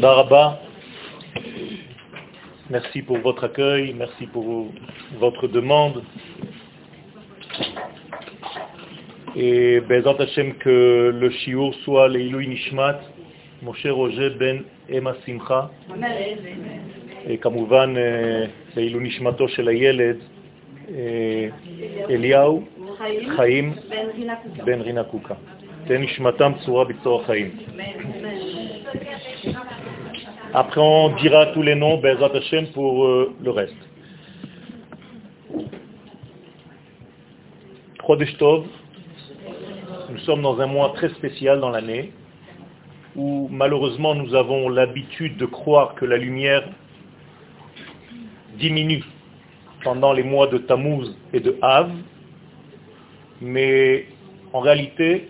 Toda Rabba. Merci pour votre accueil, merci pour votre demande. Et Bezat Hashem que le shiur soit l'Ilui Nishmat, Moshe Roger Ben Emma Simcha. וכמובן לעילוי נשמתו של הילד אליהו חיים בן רינה קוקה. תן נשמתם צורה בצור החיים. Après, on dira tous les noms, Bezat Hashem, pour euh, le reste. Chodesh nous sommes dans un mois très spécial dans l'année, où malheureusement nous avons l'habitude de croire que la lumière diminue pendant les mois de Tammuz et de Av, mais en réalité,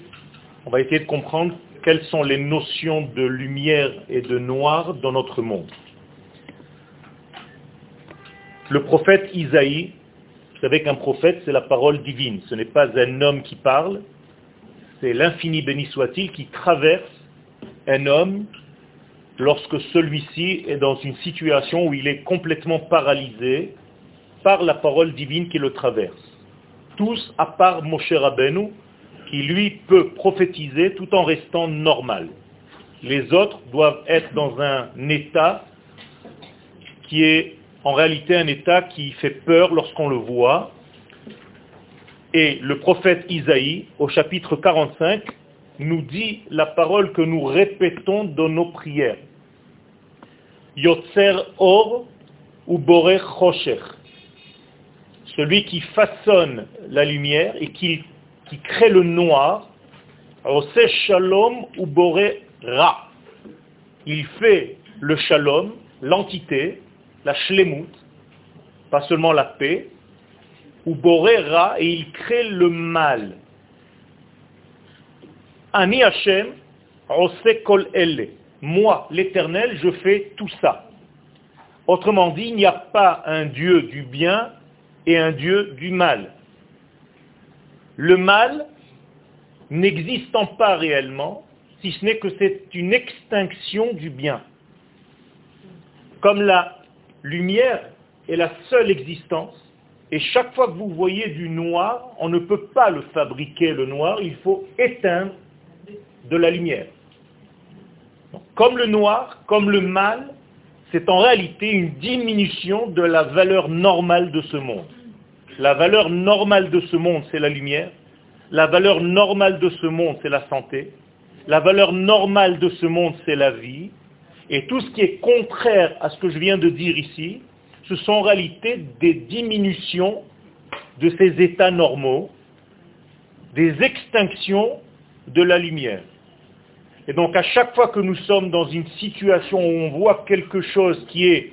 on va essayer de comprendre quelles sont les notions de lumière et de noir dans notre monde. Le prophète Isaïe, vous savez qu'un prophète, c'est la parole divine. Ce n'est pas un homme qui parle, c'est l'infini béni soit-il qui traverse un homme lorsque celui-ci est dans une situation où il est complètement paralysé par la parole divine qui le traverse. Tous, à part Moshe Rabbeinu, qui lui peut prophétiser tout en restant normal. Les autres doivent être dans un état qui est en réalité un état qui fait peur lorsqu'on le voit. Et le prophète Isaïe, au chapitre 45, nous dit la parole que nous répétons dans nos prières. Yotzer or ou bore chosher. Celui qui façonne la lumière et qui qui crée le noir, c'est shalom ou boré ra. Il fait le shalom, l'entité, la shlemut, pas seulement la paix, ou boré ra, et il crée le mal. Ani Hashem, kol elle. Moi, l'éternel, je fais tout ça. Autrement dit, il n'y a pas un Dieu du bien et un Dieu du mal le mal n'existant pas réellement, si ce n'est que c'est une extinction du bien. Comme la lumière est la seule existence, et chaque fois que vous voyez du noir, on ne peut pas le fabriquer le noir, il faut éteindre de la lumière. comme le noir, comme le mal, c'est en réalité une diminution de la valeur normale de ce monde. La valeur normale de ce monde, c'est la lumière. La valeur normale de ce monde, c'est la santé. La valeur normale de ce monde, c'est la vie. Et tout ce qui est contraire à ce que je viens de dire ici, ce sont en réalité des diminutions de ces états normaux, des extinctions de la lumière. Et donc à chaque fois que nous sommes dans une situation où on voit quelque chose qui est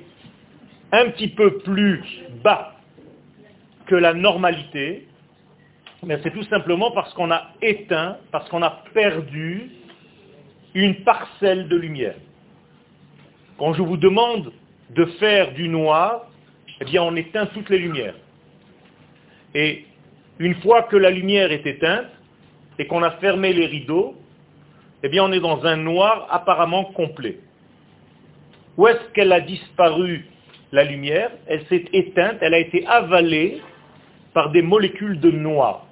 un petit peu plus bas que la normalité, c'est tout simplement parce qu'on a éteint, parce qu'on a perdu une parcelle de lumière. Quand je vous demande de faire du noir, eh bien on éteint toutes les lumières. Et une fois que la lumière est éteinte et qu'on a fermé les rideaux, eh bien on est dans un noir apparemment complet. Où est-ce qu'elle a disparu la lumière? Elle s'est éteinte, elle a été avalée par des molécules de noir.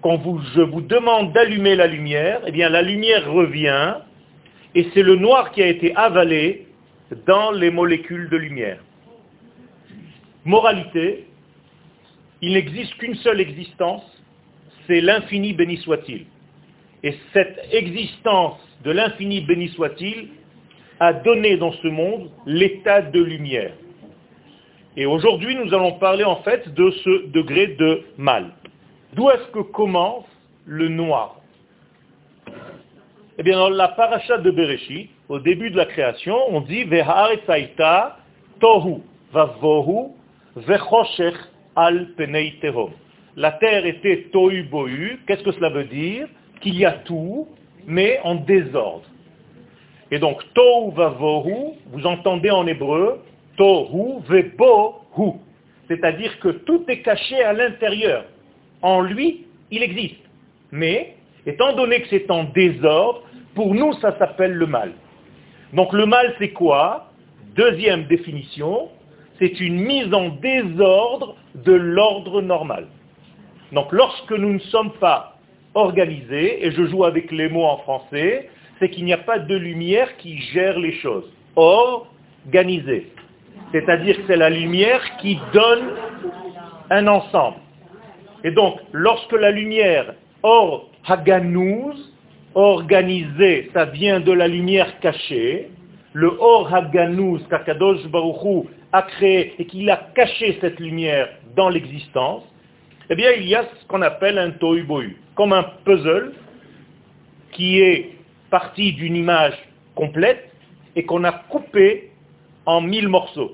Quand je vous demande d'allumer la lumière, eh bien la lumière revient et c'est le noir qui a été avalé dans les molécules de lumière. Moralité, il n'existe qu'une seule existence, c'est l'infini béni soit-il. Et cette existence de l'infini béni soit-il a donné dans ce monde l'état de lumière. Et aujourd'hui, nous allons parler en fait de ce degré de mal. D'où est-ce que commence le noir? Eh bien, dans la paracha de Bereshit, au début de la création, on dit Ve'ha'aretzaita tohu vavohu vechoshech al penei. La terre était tohu bohu. Qu'est-ce que cela veut dire? Qu'il y a tout, mais en désordre. Et donc, tohu vavohu, vous entendez en hébreu, tohu vebohu. C'est-à-dire que tout est caché à l'intérieur. En lui, il existe. Mais, étant donné que c'est en désordre, pour nous, ça s'appelle le mal. Donc le mal, c'est quoi? Deuxième définition, c'est une mise en désordre de l'ordre normal. Donc lorsque nous ne sommes pas organisés, et je joue avec les mots en français, c'est qu'il n'y a pas de lumière qui gère les choses. Organisé. C'est-à-dire que c'est la lumière qui donne un ensemble. Et donc, lorsque la lumière or haganouz, organisée, ça vient de la lumière cachée, le or haganouz qu'Akadosh Baruchou a créé et qu'il a caché cette lumière dans l'existence, eh bien, il y a ce qu'on appelle un tohu comme un puzzle qui est parti d'une image complète et qu'on a coupé en mille morceaux.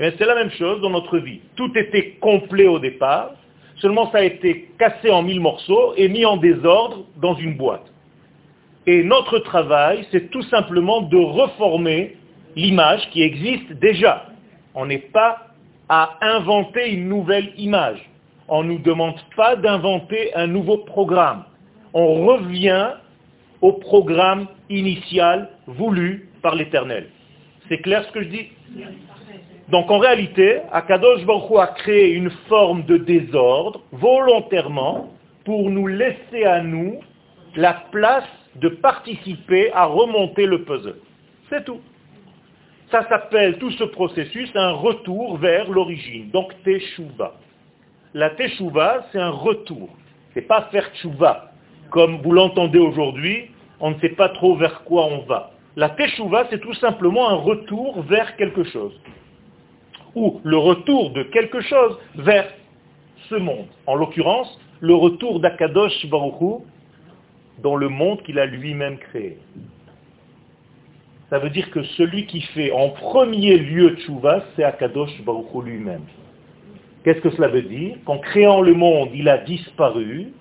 Eh c'est la même chose dans notre vie. Tout était complet au départ, seulement ça a été cassé en mille morceaux et mis en désordre dans une boîte. Et notre travail, c'est tout simplement de reformer l'image qui existe déjà. On n'est pas à inventer une nouvelle image. On ne nous demande pas d'inventer un nouveau programme. On revient au programme initial voulu par l'Éternel. C'est clair ce que je dis? Donc en réalité, Akadosh Baruch a créé une forme de désordre volontairement pour nous laisser à nous la place de participer à remonter le puzzle. C'est tout. Ça s'appelle tout ce processus un retour vers l'origine. Donc Teshuva. La Teshuva, c'est un retour. C'est pas faire Teshuva. Comme vous l'entendez aujourd'hui, on ne sait pas trop vers quoi on va. La Teshuva, c'est tout simplement un retour vers quelque chose. Ou le retour de quelque chose vers ce monde. En l'occurrence, le retour d'Akadosh Baruchou dans le monde qu'il a lui-même créé. Ça veut dire que celui qui fait en premier lieu Tchouva, c'est Akadosh Baruchou lui-même. Qu'est-ce que cela veut dire? Qu'en créant le monde, il a disparu,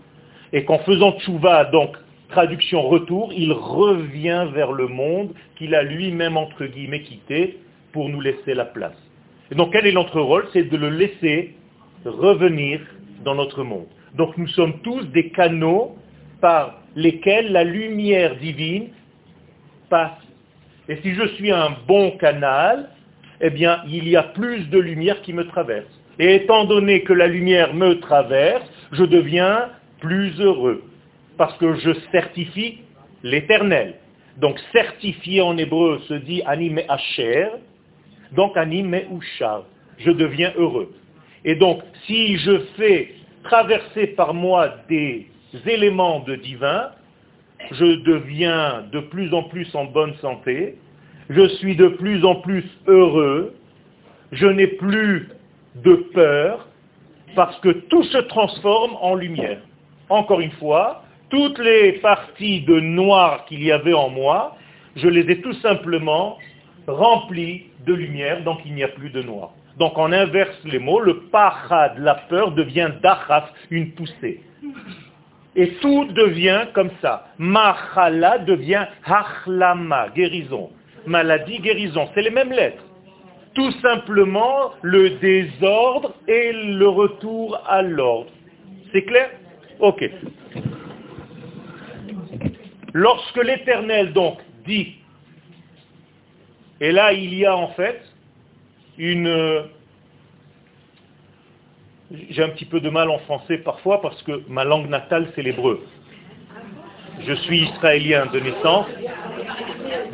et qu'en faisant Tchouva, donc traduction retour, il revient vers le monde qu'il a lui-même, entre guillemets, quitté pour nous laisser la place. Et donc quel est notre rôle? C'est de le laisser revenir dans notre monde. Donc nous sommes tous des canaux par lesquels la lumière divine passe. Et si je suis un bon canal, eh bien, il y a plus de lumière qui me traverse. Et étant donné que la lumière me traverse, je deviens plus heureux parce que je certifie l'éternel. Donc certifié en hébreu se dit anime asher, donc anime ushar. Je deviens heureux. Et donc si je fais traverser par moi des éléments de divin, je deviens de plus en plus en bonne santé, je suis de plus en plus heureux, je n'ai plus de peur, parce que tout se transforme en lumière. Encore une fois, toutes les parties de noir qu'il y avait en moi, je les ai tout simplement remplies de lumière, donc il n'y a plus de noir. Donc on inverse les mots, le pachad, la peur, devient dachaf, une poussée. Et tout devient comme ça. Machala devient hachlama, guérison. Maladie, guérison. C'est les mêmes lettres. Tout simplement le désordre et le retour à l'ordre. C'est clair? Ok. Lorsque l'Éternel donc dit, et là il y a en fait une... J'ai un petit peu de mal en français parfois parce que ma langue natale c'est l'hébreu. Je suis israélien de naissance,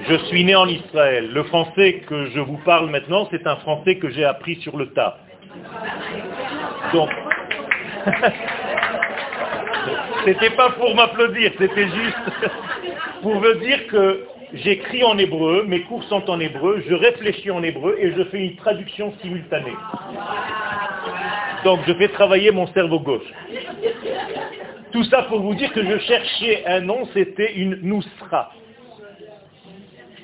je suis né en Israël. Le français que je vous parle maintenant, c'est un français que j'ai appris sur le tas. Donc, c'était pas pour m'applaudir, c'était juste pour vous dire que j'écris en hébreu, mes cours sont en hébreu, je réfléchis en hébreu et je fais une traduction simultanée. Donc je fais travailler mon cerveau gauche. Tout ça pour vous dire que je cherchais un nom, c'était une nousra.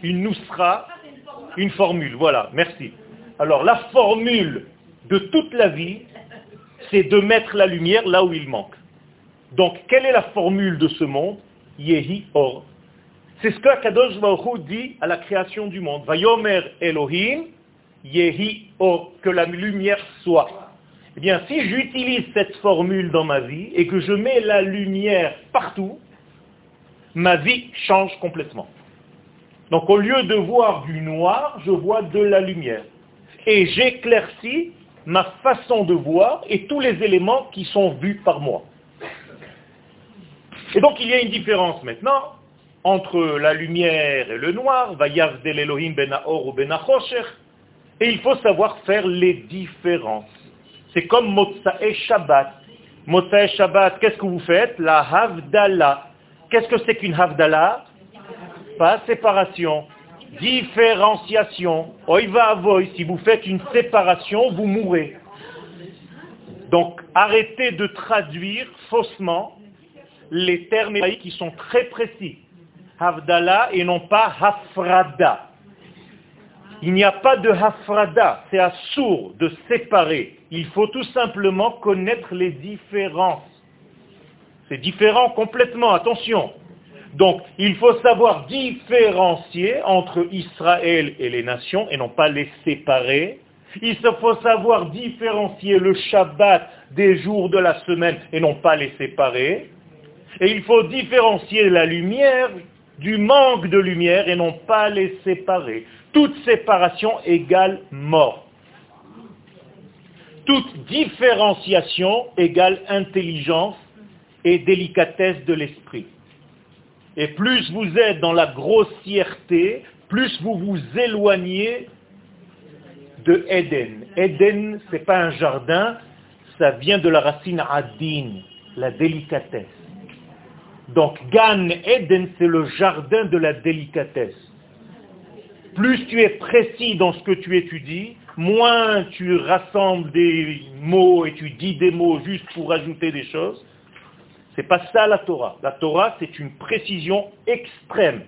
Une nousra, une formule, voilà, merci. Alors la formule de toute la vie, c'est de mettre la lumière là où il manque. Donc, quelle est la formule de ce monde? Yehi Or. C'est ce que Kadosh Baruch dit à la création du monde. Vayomer Elohim, Yehi Or, que la lumière soit. Eh bien, si j'utilise cette formule dans ma vie et que je mets la lumière partout, ma vie change complètement. Donc au lieu de voir du noir, je vois de la lumière. Et j'éclaircis ma façon de voir et tous les éléments qui sont vus par moi. Et donc il y a une différence maintenant entre la lumière et le noir, del Elohim ben ou ben et il faut savoir faire les différences. C'est comme Motsae Shabbat. Motsae Shabbat, qu'est-ce que vous faites? La Havdalah. Qu'est-ce que c'est qu'une Havdalah? Pas séparation. Différenciation. Oiva avoy, si vous faites une séparation, vous mourrez. Donc arrêtez de traduire faussement les termes qui sont très précis. Havdalah et non pas Hafrada. Il n'y a pas de Hafrada, c'est assourd de séparer. Il faut tout simplement connaître les différences. C'est différent complètement, attention. Donc, il faut savoir différencier entre Israël et les nations et non pas les séparer. Il faut savoir différencier le Shabbat des jours de la semaine et non pas les séparer. Et il faut différencier la lumière du manque de lumière et non pas les séparer. Toute séparation égale mort. Toute différenciation égale intelligence et délicatesse de l'esprit. Et plus vous êtes dans la grossièreté, plus vous vous éloignez de Eden. Eden, ce n'est pas un jardin, ça vient de la racine adin, la délicatesse. Donc Gan Eden, c'est le jardin de la délicatesse. Plus tu es précis dans ce que tu étudies, moins tu rassembles des mots et tu dis des mots juste pour ajouter des choses. C'est pas ça la Torah. La Torah, c'est une précision extrême,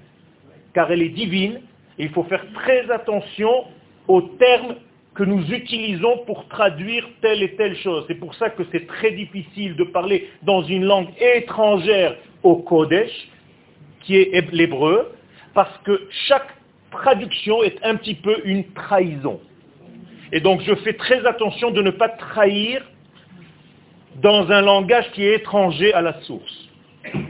car elle est divine, et il faut faire très attention aux termes que nous utilisons pour traduire telle et telle chose. C'est pour ça que c'est très difficile de parler dans une langue étrangère au Kodesh, qui est l'hébreu, parce que chaque traduction est un petit peu une trahison. Et donc je fais très attention de ne pas trahir dans un langage qui est étranger à la source.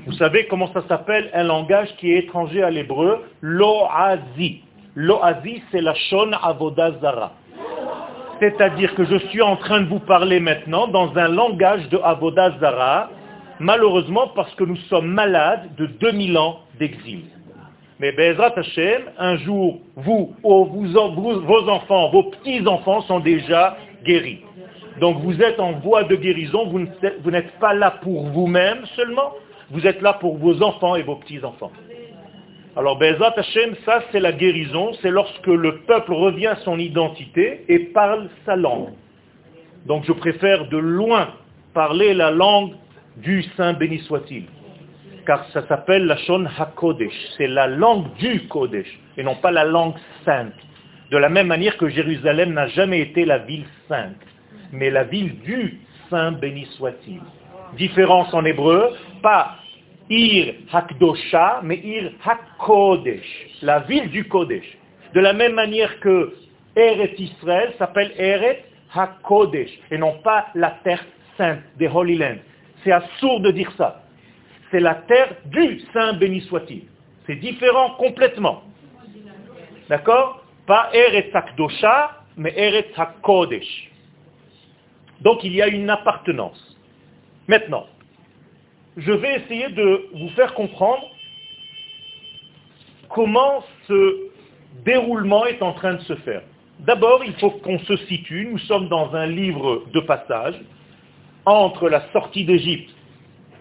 Vous savez comment ça s'appelle un langage qui est étranger à l'hébreu? Loazi. Loazi, c'est la shon avodazara. C'est-à-dire que je suis en train de vous parler maintenant dans un langage de avodazara, malheureusement parce que nous sommes malades de 2000 ans d'exil. Mais Bezrat Hashem, un jour, vous, vos enfants, vos petits-enfants sont déjà guéris. Donc vous êtes en voie de guérison, vous n'êtes pas là pour vous-même seulement, vous êtes là pour vos enfants et vos petits-enfants. Alors Bezrat Hashem, ça c'est la guérison, c'est lorsque le peuple revient à son identité et parle sa langue. Donc je préfère de loin parler la langue du Saint béni soit-il. Car ça s'appelle la Shon HaKodesh. C'est la langue du Kodesh et non pas la langue sainte. De la même manière que Jérusalem n'a jamais été la ville sainte, mais la ville du Saint béni soit-il. Différence en hébreu, pas Ir Hakdosha, mais Ir HaKodesh, la ville du Kodesh. De la même manière que Eret Israël s'appelle Eret HaKodesh, et non pas la terre sainte des Holy Land. C'est assourd de dire ça. C'est la terre du Saint béni soit-il. C'est différent complètement. D'accord? Pas Eretz HaKdosha, mais Eretz HaKodesh. Donc il y a une appartenance. Maintenant, je vais essayer de vous faire comprendre comment ce déroulement est en train de se faire. D'abord, il faut qu'on se situe. Nous sommes dans un livre de passage entre la sortie d'Égypte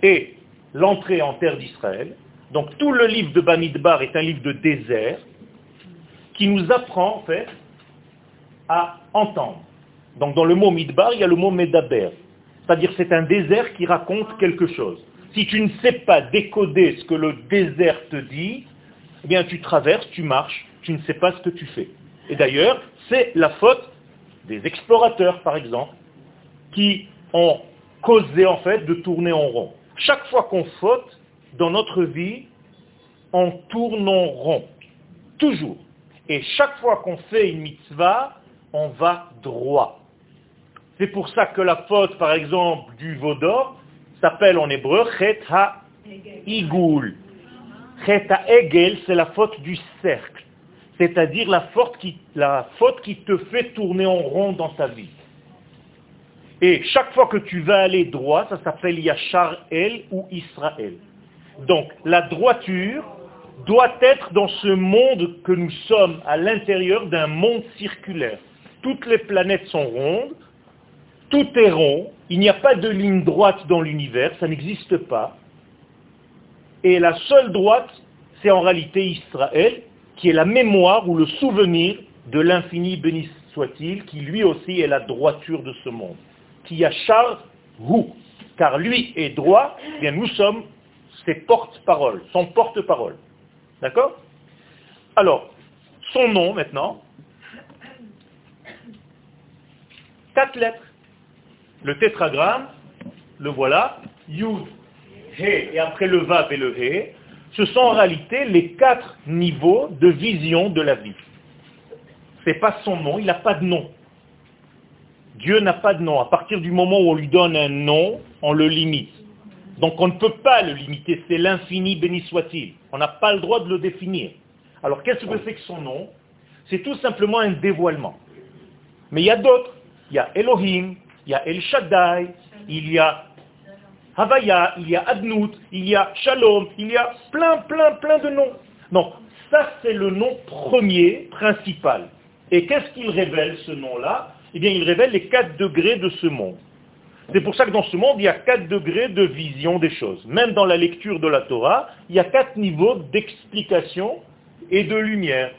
et l'entrée en terre d'Israël. Donc tout le livre de Bamidbar est un livre de désert qui nous apprend en fait à entendre. Donc dans le mot Midbar, il y a le mot Medaber. C'est-à-dire c'est un désert qui raconte quelque chose. Si tu ne sais pas décoder ce que le désert te dit, eh bien tu traverses, tu marches, tu ne sais pas ce que tu fais. Et d'ailleurs, c'est la faute des explorateurs, par exemple, qui ont causé en fait de tourner en rond. Chaque fois qu'on faute dans notre vie, on tourne en rond. Toujours. Et chaque fois qu'on fait une mitzvah, on va droit. C'est pour ça que la faute, par exemple, du vaudor s'appelle en hébreu Chet ha-igul. Cheta Egel, c'est la faute du cercle. C'est-à-dire la faute qui te fait tourner en rond dans ta vie. Et chaque fois que tu vas aller droit, ça s'appelle Yachar El ou Israël. Donc la droiture doit être dans ce monde que nous sommes à l'intérieur d'un monde circulaire. Toutes les planètes sont rondes, tout est rond, il n'y a pas de ligne droite dans l'univers, ça n'existe pas. Et la seule droite, c'est en réalité Israël, qui est la mémoire ou le souvenir de l'infini béni soit-il, qui lui aussi est la droiture de ce monde. Qui a char vous, car lui est droit, eh bien nous sommes ses porte-paroles, son porte-parole. D'accord? Alors, son nom maintenant, quatre lettres. Le tétragramme, le voilà, Yud, He, et après le Vav et le He, ce sont en réalité les quatre niveaux de vision de la vie. Ce n'est pas son nom, il n'a pas de nom. Dieu n'a pas de nom. À partir du moment où on lui donne un nom, on le limite. Donc on ne peut pas le limiter, c'est l'infini, béni soit-il. On n'a pas le droit de le définir. Alors qu'est-ce que c'est que son nom? C'est tout simplement un dévoilement. Mais il y a d'autres. Il y a Elohim, il y a El Shaddai, il y a Havaya, il y a Adnout, il y a Shalom, il y a plein, plein, plein de noms. Donc, ça c'est le nom premier, principal. Et qu'est-ce qu'il révèle ce nom-là? Eh bien, il révèle les quatre degrés de ce monde. C'est pour ça que dans ce monde, il y a quatre degrés de vision des choses. Même dans la lecture de la Torah, il y a quatre niveaux d'explication et de lumière.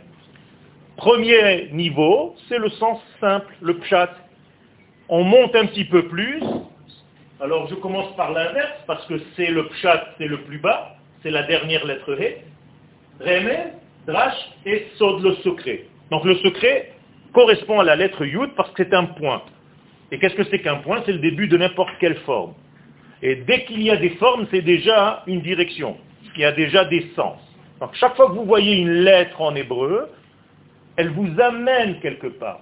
Premier niveau, c'est le sens simple, le pshat. On monte un petit peu plus, alors je commence par l'inverse, parce que c'est le pshat, c'est le plus bas, c'est la dernière lettre He. Remé, Drash et Sod le secret. Donc le secret correspond à la lettre Yud parce que c'est un point. Et qu'est-ce que c'est qu'un point? C'est le début de n'importe quelle forme. Et dès qu'il y a des formes, c'est déjà une direction. Y a déjà des sens. Donc chaque fois que vous voyez une lettre en hébreu, elle vous amène quelque part.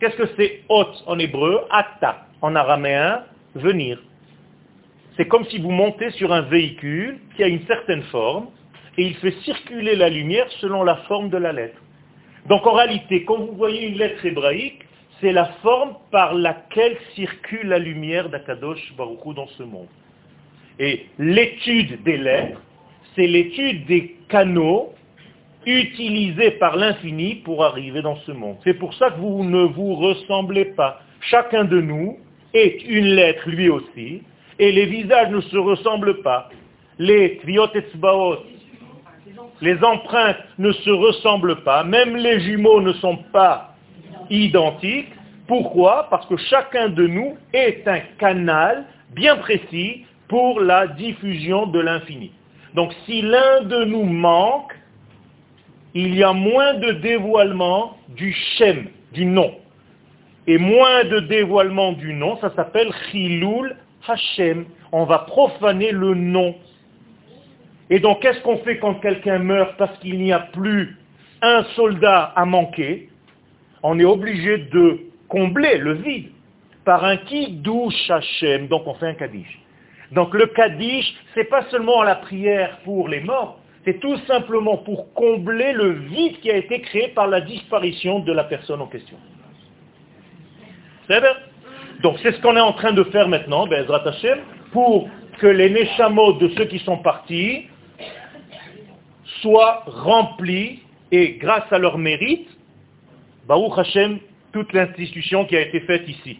Qu'est-ce que c'est hot en hébreu? Ata. En araméen, venir. C'est comme si vous montez sur un véhicule qui a une certaine forme et il fait circuler la lumière selon la forme de la lettre. Donc en réalité, quand vous voyez une lettre hébraïque, c'est la forme par laquelle circule la lumière d'Akadosh Baruchou dans ce monde. Et l'étude des lettres, c'est l'étude des canaux utilisés par l'infini pour arriver dans ce monde. C'est pour ça que vous ne vous ressemblez pas. Chacun de nous est une lettre lui aussi, et les visages ne se ressemblent pas. Les tviot les empreintes ne se ressemblent pas, même les jumeaux ne sont pas identiques. Pourquoi? Parce que chacun de nous est un canal bien précis pour la diffusion de l'infini. Donc si l'un de nous manque, il y a moins de dévoilement du Shem, du nom et moins de dévoilement du nom, ça s'appelle Chilul Hashem. On va profaner le nom. Et donc, qu'est-ce qu'on fait quand quelqu'un meurt parce qu'il n'y a plus un soldat à manquer? On est obligé de combler le vide par un Kiddush Hashem. Donc, on fait un Kaddish. Donc, le Kaddish, c'est pas seulement la prière pour les morts, c'est tout simplement pour combler le vide qui a été créé par la disparition de la personne en question. Donc c'est ce qu'on est en train de faire maintenant, Bezrat Hashem, pour que les Neshamos de ceux qui sont partis soient remplis et grâce à leur mérite, Baruch Hashem, toute l'institution qui a été faite ici.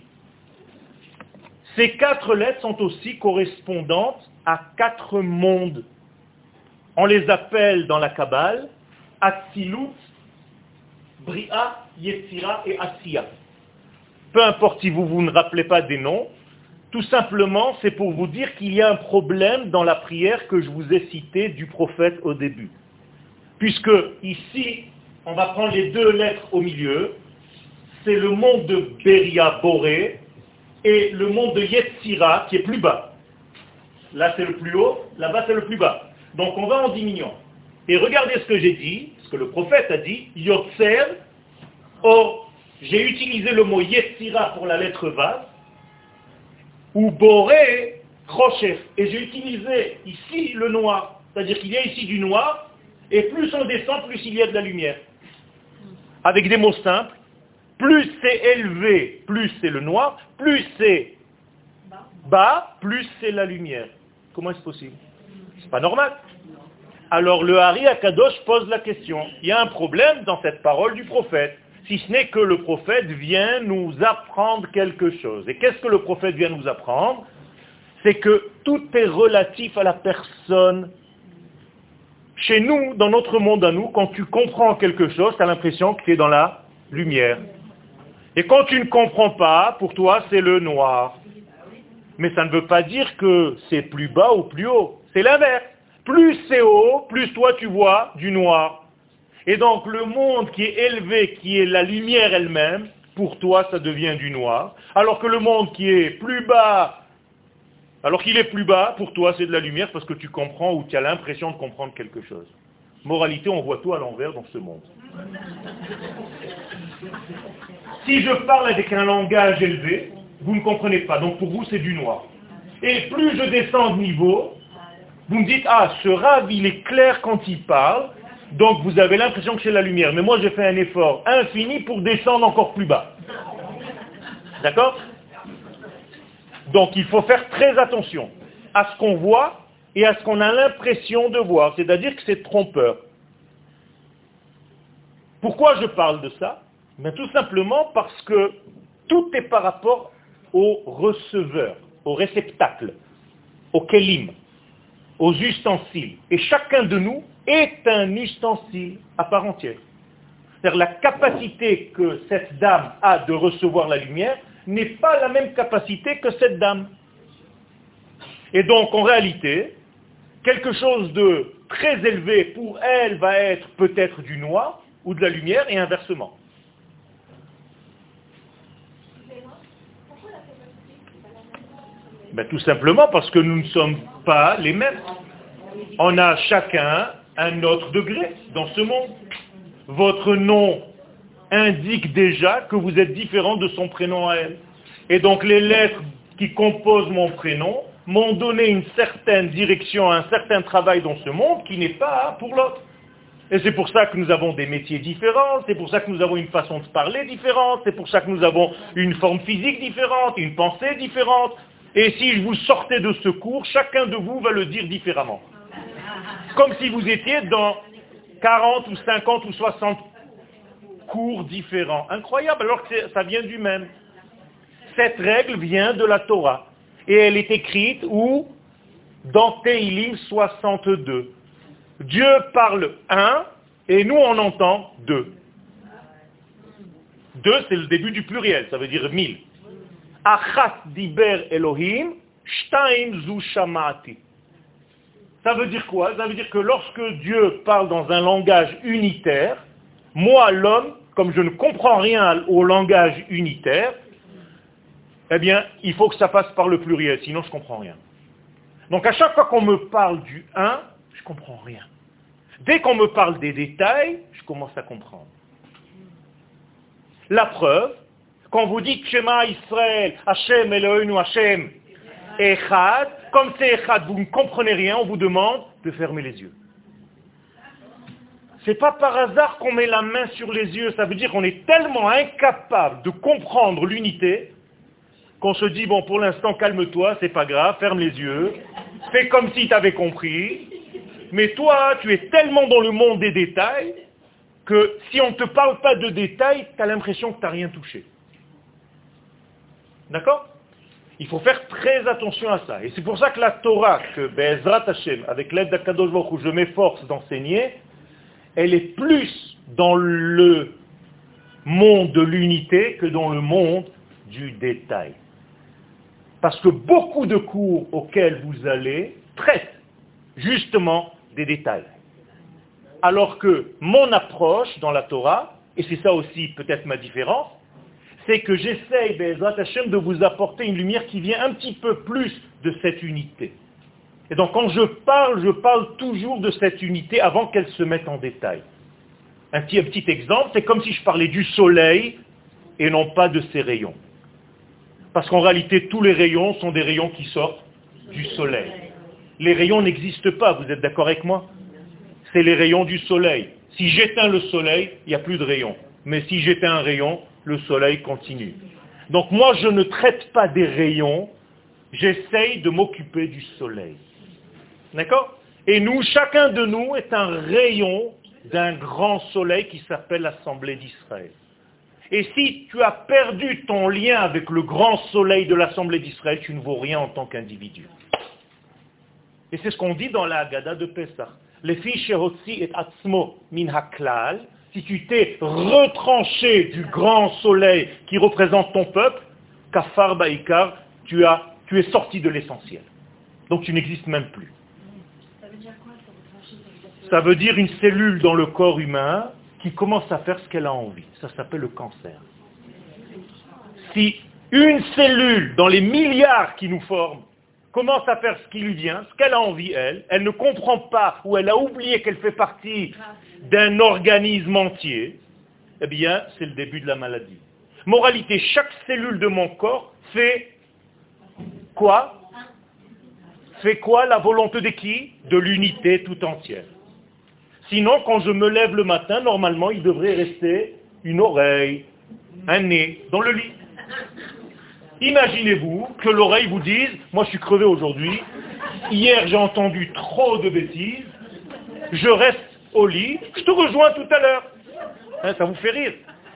Ces quatre lettres sont aussi correspondantes à quatre mondes. On les appelle dans la Kabbale Atzilut, Bria, Yetzira et Asiya peu importe si vous, vous ne rappelez pas des noms, tout simplement, c'est pour vous dire qu'il y a un problème dans la prière que je vous ai citée du prophète au début. Puisque ici, on va prendre les deux lettres au milieu, c'est le monde de Beria Boré et le monde de Yetzira qui est plus bas. Là c'est le plus haut, là-bas c'est le plus bas. Donc on va en diminuant. Et regardez ce que j'ai dit, ce que le prophète a dit, Yotzer Or j'ai utilisé le mot Yetzira pour la lettre Vav, ou Boré Rochef. Et j'ai utilisé ici le noir. C'est-à-dire qu'il y a ici du noir, et plus on descend, plus il y a de la lumière. Avec des mots simples, plus c'est élevé, plus c'est le noir, plus c'est bas, plus c'est la lumière. Comment est-ce possible? C'est pas normal. Alors le Hari Akadosh pose la question. Il y a un problème dans cette parole du prophète, si ce n'est que le prophète vient nous apprendre quelque chose. Et qu'est-ce que le prophète vient nous apprendre? C'est que tout est relatif à la personne. Chez nous, dans notre monde à nous, quand tu comprends quelque chose, tu as l'impression que tu es dans la lumière. Et quand tu ne comprends pas, pour toi, c'est le noir. Mais ça ne veut pas dire que c'est plus bas ou plus haut. C'est l'inverse. Plus c'est haut, plus toi tu vois du noir. Et donc le monde qui est élevé, qui est la lumière elle-même, pour toi ça devient du noir. Alors que le monde qui est plus bas, alors qu'il est plus bas, pour toi c'est de la lumière parce que tu comprends ou tu as l'impression de comprendre quelque chose. Moralité, on voit tout à l'envers dans ce monde. Si je parle avec un langage élevé, vous ne comprenez pas. Donc pour vous, c'est du noir. Et plus je descends de niveau, vous me dites, ah, ce rave, il est clair quand il parle, donc vous avez l'impression que c'est la lumière. Mais moi, j'ai fait un effort infini pour descendre encore plus bas. D'accord? Donc il faut faire très attention à ce qu'on voit et à ce qu'on a l'impression de voir. C'est-à-dire que c'est trompeur. Pourquoi je parle de ça? Ben, Tout simplement parce que tout est par rapport au receveur, au réceptacle, au kelim, aux ustensiles. Et chacun de nous est un ustensile à part entière. C'est-à-dire la capacité que cette dame a de recevoir la lumière n'est pas la même capacité que cette dame. Et donc en réalité, quelque chose de très élevé pour elle va être peut-être du noir ou de la lumière et inversement. Ben, tout simplement parce que nous ne sommes pas les mêmes. On a chacun un autre degré dans ce monde. Votre nom indique déjà que vous êtes différent de son prénom à elle. Et donc les lettres qui composent mon prénom m'ont donné une certaine direction, un certain travail dans ce monde qui n'est pas pour l'autre. Et c'est pour ça que nous avons des métiers différents, c'est pour ça que nous avons une façon de parler différente, c'est pour ça que nous avons une forme physique différente, une pensée différente, et si je vous sortais de ce cours, chacun de vous va le dire différemment. Comme si vous étiez dans 40 ou 50 ou 60 cours différents. Incroyable, alors que ça vient du même. Cette règle vient de la Torah. Et elle est écrite où? Dans Teilim 62. Dieu parle un, et nous on entend deux. Deux, c'est le début du pluriel, ça veut dire mille. Achat diber Elohim, shtaim zu. Ça veut dire quoi? Ça veut dire que lorsque Dieu parle dans un langage unitaire, moi, l'homme, comme je ne comprends rien au langage unitaire, eh bien, il faut que ça passe par le pluriel, sinon je ne comprends rien. Donc à chaque fois qu'on me parle du un, je ne comprends rien. Dès qu'on me parle des détails, je commence à comprendre. La preuve, quand vous dites Shema Israël, Hashem Eloheinu Hashem, Echad, comme c'est Echad, vous ne comprenez rien, on vous demande de fermer les yeux. C'est pas par hasard qu'on met la main sur les yeux, ça veut dire qu'on est tellement incapable de comprendre l'unité qu'on se dit, bon, pour l'instant, calme-toi, c'est pas grave, ferme les yeux, fais comme si tu avais compris, mais toi, tu es tellement dans le monde des détails que si on ne te parle pas de détails, tu as l'impression que tu n'as rien touché. D'accord? Il faut faire très attention à ça. Et c'est pour ça que la Torah, que Be'ezrat Hashem, avec l'aide d'Akadosh où je m'efforce d'enseigner, elle est plus dans le monde de l'unité que dans le monde du détail. Parce que beaucoup de cours auxquels vous allez traitent justement des détails. Alors que mon approche dans la Torah, et c'est ça aussi peut-être ma différence, c'est que j'essaye, de vous apporter une lumière qui vient un petit peu plus de cette unité. Et donc quand je parle, je parle toujours de cette unité avant qu'elle se mette en détail. Un petit, un petit exemple, c'est comme si je parlais du soleil et non pas de ses rayons. Parce qu'en réalité, tous les rayons sont des rayons qui sortent du soleil. Les rayons n'existent pas, vous êtes d'accord avec moi? C'est les rayons du soleil. Si j'éteins le soleil, il n'y a plus de rayons. Mais si j'éteins un rayon, le soleil continue. Donc moi, je ne traite pas des rayons, j'essaye de m'occuper du soleil. D'accord? Et nous, chacun de nous est un rayon d'un grand soleil qui s'appelle l'Assemblée d'Israël. Et si tu as perdu ton lien avec le grand soleil de l'Assemblée d'Israël, tu ne vaux rien en tant qu'individu. Et c'est ce qu'on dit dans la Haggadah de Pessah. Les fiches et atzmo min haklal, si tu t'es retranché du grand soleil qui représente ton peuple, kafar baikar, tu, as, tu es sorti de l'essentiel. Donc tu n'existes même plus. Ça veut dire quoi Ça veut dire une cellule dans le corps humain qui commence à faire ce qu'elle a envie. Ça s'appelle le cancer. Si une cellule dans les milliards qui nous forment commence à faire ce qui lui vient, ce qu'elle a envie, elle, elle ne comprend pas ou elle a oublié qu'elle fait partie d'un organisme entier, eh bien, c'est le début de la maladie. Moralité, chaque cellule de mon corps fait quoi? Fait quoi la volonté de qui? De l'unité tout entière. Sinon, quand je me lève le matin, normalement, il devrait rester une oreille, un nez dans le lit. Imaginez-vous que l'oreille vous dise, moi je suis crevé aujourd'hui, hier j'ai entendu trop de bêtises, je reste au lit, je te rejoins tout à l'heure. Hein, ça vous fait rire.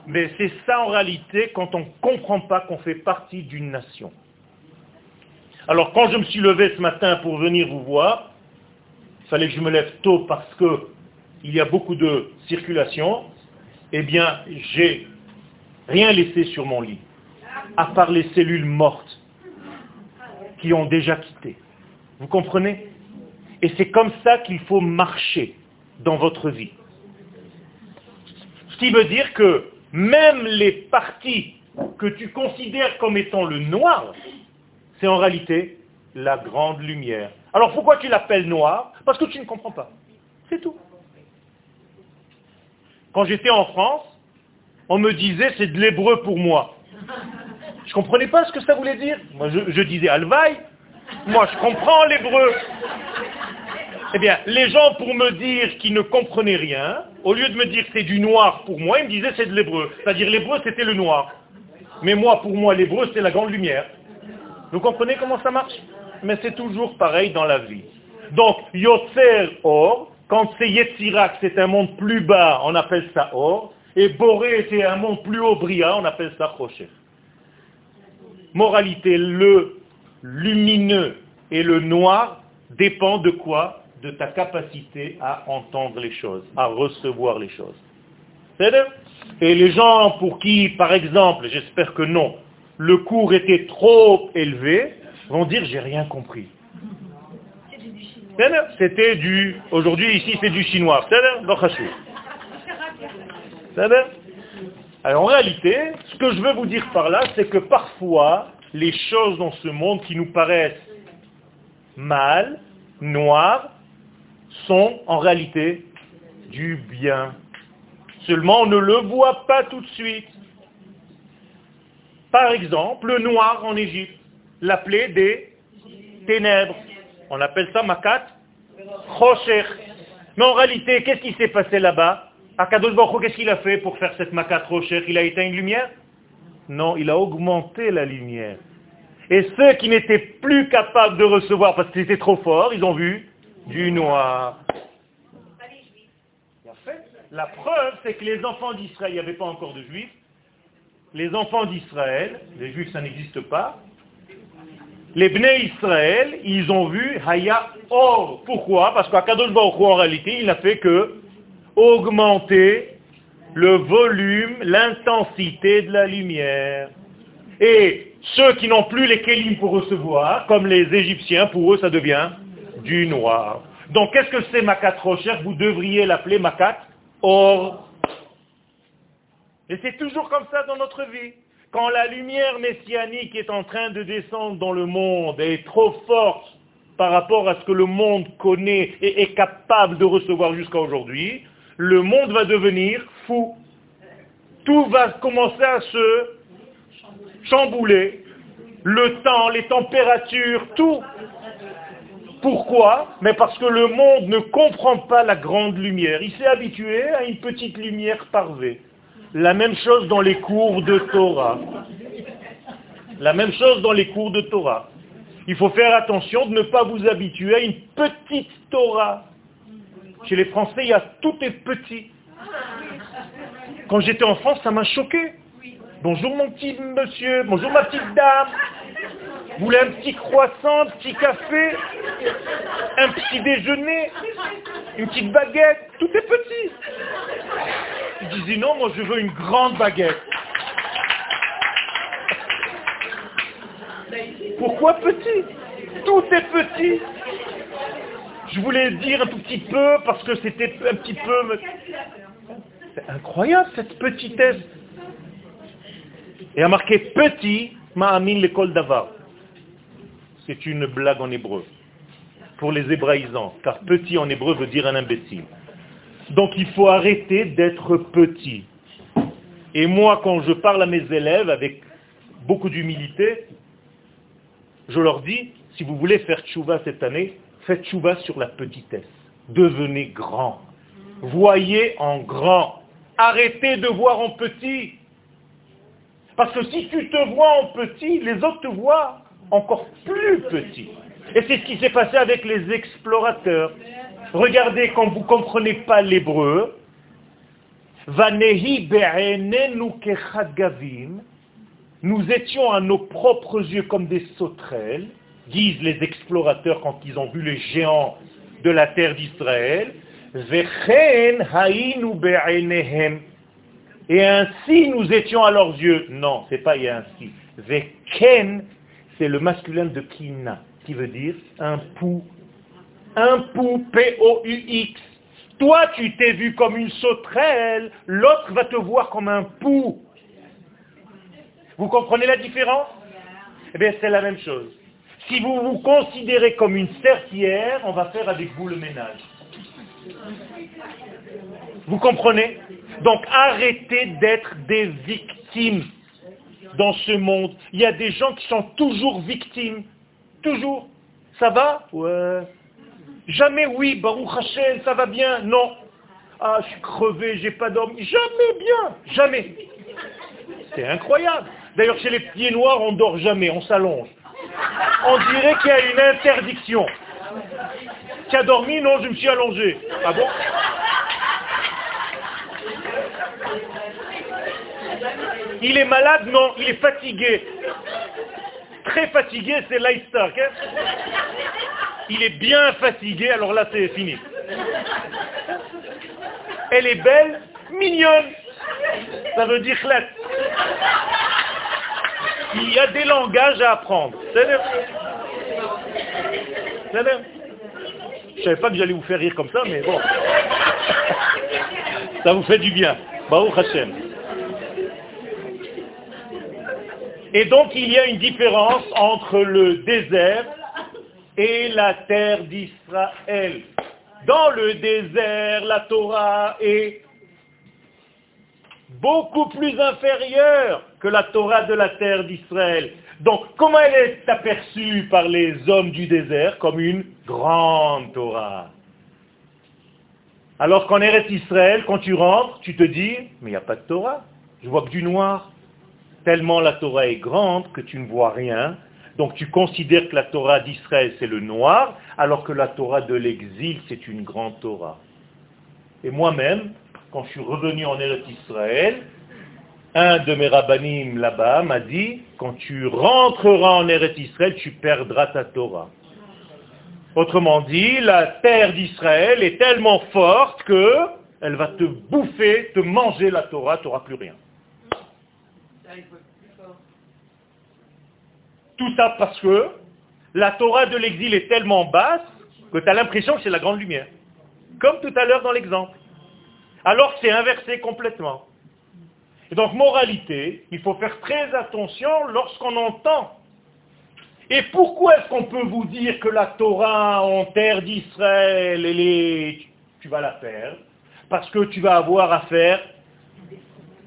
Mais c'est ça en réalité quand on ne comprend pas qu'on fait partie d'une nation. Alors quand je me suis levé ce matin pour venir vous voir, il fallait que je me lève tôt parce qu'il y a beaucoup de circulation, eh bien j'ai rien laissé sur mon lit à part les cellules mortes qui ont déjà quitté. Vous comprenez? Et c'est comme ça qu'il faut marcher dans votre vie. Ce qui veut dire que même les parties que tu considères comme étant le noir, c'est en réalité la grande lumière. Alors pourquoi tu l'appelles noir? Parce que tu ne comprends pas. C'est tout. Quand j'étais en France, on me disait c'est de l'hébreu pour moi. Je ne comprenais pas ce que ça voulait dire. Moi, je, disais Alvaï. Moi, je comprends l'hébreu. Eh bien, les gens, pour me dire qu'ils ne comprenaient rien, au lieu de me dire c'est du noir pour moi, ils me disaient c'est de l'hébreu. C'est-à-dire l'hébreu, c'était le noir. Mais moi, pour moi, l'hébreu, c'est la grande lumière. Vous comprenez comment ça marche? Mais c'est toujours pareil dans la vie. Donc, Yotzer Or, quand c'est Yetzirak, c'est un monde plus bas, on appelle ça Or. Et Boré, c'est un monde plus haut, Bria, on appelle ça Rocher. Moralité, le lumineux et le noir dépend de quoi? De ta capacité à entendre les choses, à recevoir les choses. Et les gens pour qui, par exemple, j'espère que non, le cours était trop élevé, vont dire j'ai rien compris. C'était du, aujourd'hui ici c'est du chinois. Alors en réalité, ce que je veux vous dire par là, c'est que parfois, les choses dans ce monde qui nous paraissent mal, noires, sont en réalité du bien. Seulement, on ne le voit pas tout de suite. Par exemple, le noir en Égypte, l'appelé des ténèbres. On appelle ça makat rocher. Mais en réalité, qu'est-ce qui s'est passé là-bas? Akadosh Baruch qu'est-ce qu'il a fait pour faire cette makat rocher Il a éteint une lumière? Non, il a augmenté la lumière. Et ceux qui n'étaient plus capables de recevoir parce qu'ils étaient trop forts, ils ont vu du noir. La preuve, c'est que les enfants d'Israël, il n'y avait pas encore de juifs, les enfants d'Israël, les juifs ça n'existe pas, les Bnei Israël, ils ont vu Haya Or. Pourquoi? Parce qu'Akadosh Baruch en réalité, il n'a fait que augmenter le volume, l'intensité de la lumière. Et ceux qui n'ont plus les kélim pour recevoir, comme les Égyptiens, pour eux, ça devient du noir. Donc, qu'est-ce que c'est Makat Rocher? Vous devriez l'appeler Makat Or. Et c'est toujours comme ça dans notre vie. Quand la lumière messianique est en train de descendre dans le monde et est trop forte par rapport à ce que le monde connaît et est capable de recevoir jusqu'à aujourd'hui, le monde va devenir fou. Tout va commencer à se chambouler. Le temps, les températures, tout. Pourquoi? Mais parce que le monde ne comprend pas la grande lumière. Il s'est habitué à une petite lumière parvée. La même chose dans les cours de Torah. La même chose dans les cours de Torah. Il faut faire attention de ne pas vous habituer à une petite Torah. Chez les Français, il y a tout est petit. Quand j'étais en France, ça m'a choqué. Bonjour mon petit monsieur, bonjour ma petite dame. Vous voulez un petit croissant, un petit café, un petit déjeuner, une petite baguette, tout est petit. Je disais non, moi je veux une grande baguette. Pourquoi petit? Tout est petit. Je voulais dire un tout petit peu parce que c'était un petit peu... C'est incroyable cette petitesse. Et a marqué petit, ma'amin l'école d'avar. C'est une blague en hébreu. Pour les hébraïsants. Car petit en hébreu veut dire un imbécile. Donc il faut arrêter d'être petit. Et moi, quand je parle à mes élèves avec beaucoup d'humilité, je leur dis, si vous voulez faire tchouva cette année, faites tchouva sur la petitesse. Devenez grand. Voyez en grand. Arrêtez de voir en petit. Parce que si tu te vois en petit, les autres te voient encore plus petit. Et c'est ce qui s'est passé avec les explorateurs. Regardez, quand vous ne comprenez pas l'hébreu, nous étions à nos propres yeux comme des sauterelles, disent les explorateurs quand ils ont vu les géants de la terre d'Israël. Et ainsi nous étions à leurs yeux. Non, c'est pas ainsi. C'est le masculin de kina, qui veut dire un pou. Un pou, P-O-U-X. Toi, tu t'es vu comme une sauterelle, l'autre va te voir comme un pou. Vous comprenez la différence? Eh bien, c'est la même chose. Si vous vous considérez comme une serpillère, on va faire avec vous le ménage. Vous comprenez? Donc arrêtez d'être des victimes dans ce monde. Il y a des gens qui sont toujours victimes. Toujours. Ça va Ouais. Jamais oui, Baruch Hashem, ça va bien. Non. Ah, je suis crevé, j'ai pas dormi. Jamais bien. Jamais. C'est incroyable. D'ailleurs, chez les pieds noirs, on dort jamais, on s'allonge. On dirait qu'il y a une interdiction. Tu as dormi Non, je me suis allongé. Ah bon? Il est malade Non, il est fatigué. Très fatigué, c'est lifestyle. il est bien fatigué, alors là c'est fini. Elle est belle, mignonne. Ça veut dire chlette. Il y a des langages à apprendre. C'est Je savais pas que j'allais vous faire rire comme ça, mais bon. Ça vous fait du bien. Baruch Hashem. Et donc il y a une différence entre le désert et la terre d'Israël. Dans le désert, la Torah est beaucoup plus inférieure que la Torah de la terre d'Israël. Donc, comment elle est aperçue par les hommes du désert Comme une grande Torah? Alors qu'en Eretz Israël, quand tu rentres, tu te dis, mais il n'y a pas de Torah. Je vois que du noir. Tellement la Torah est grande que tu ne vois rien. Donc tu considères que la Torah d'Israël, c'est le noir, alors que la Torah de l'exil, c'est une grande Torah. Et moi-même, quand je suis revenu en Eretz Israël, un de mes rabbinim là-bas m'a dit, quand tu rentreras en Eretz Israël, tu perdras ta Torah. Autrement dit, la terre d'Israël est tellement forte que elle va te bouffer, te manger la Torah, tu n'auras plus rien. Tout ça parce que la Torah de l'exil est tellement basse que tu as l'impression que c'est la grande lumière. Comme tout à l'heure dans l'exemple. Alors c'est inversé complètement. Et donc, moralité, il faut faire très attention lorsqu'on entend. Et pourquoi est-ce qu'on peut vous dire que la Torah en terre d'Israël, tu vas la perdre Parce que tu vas avoir à faire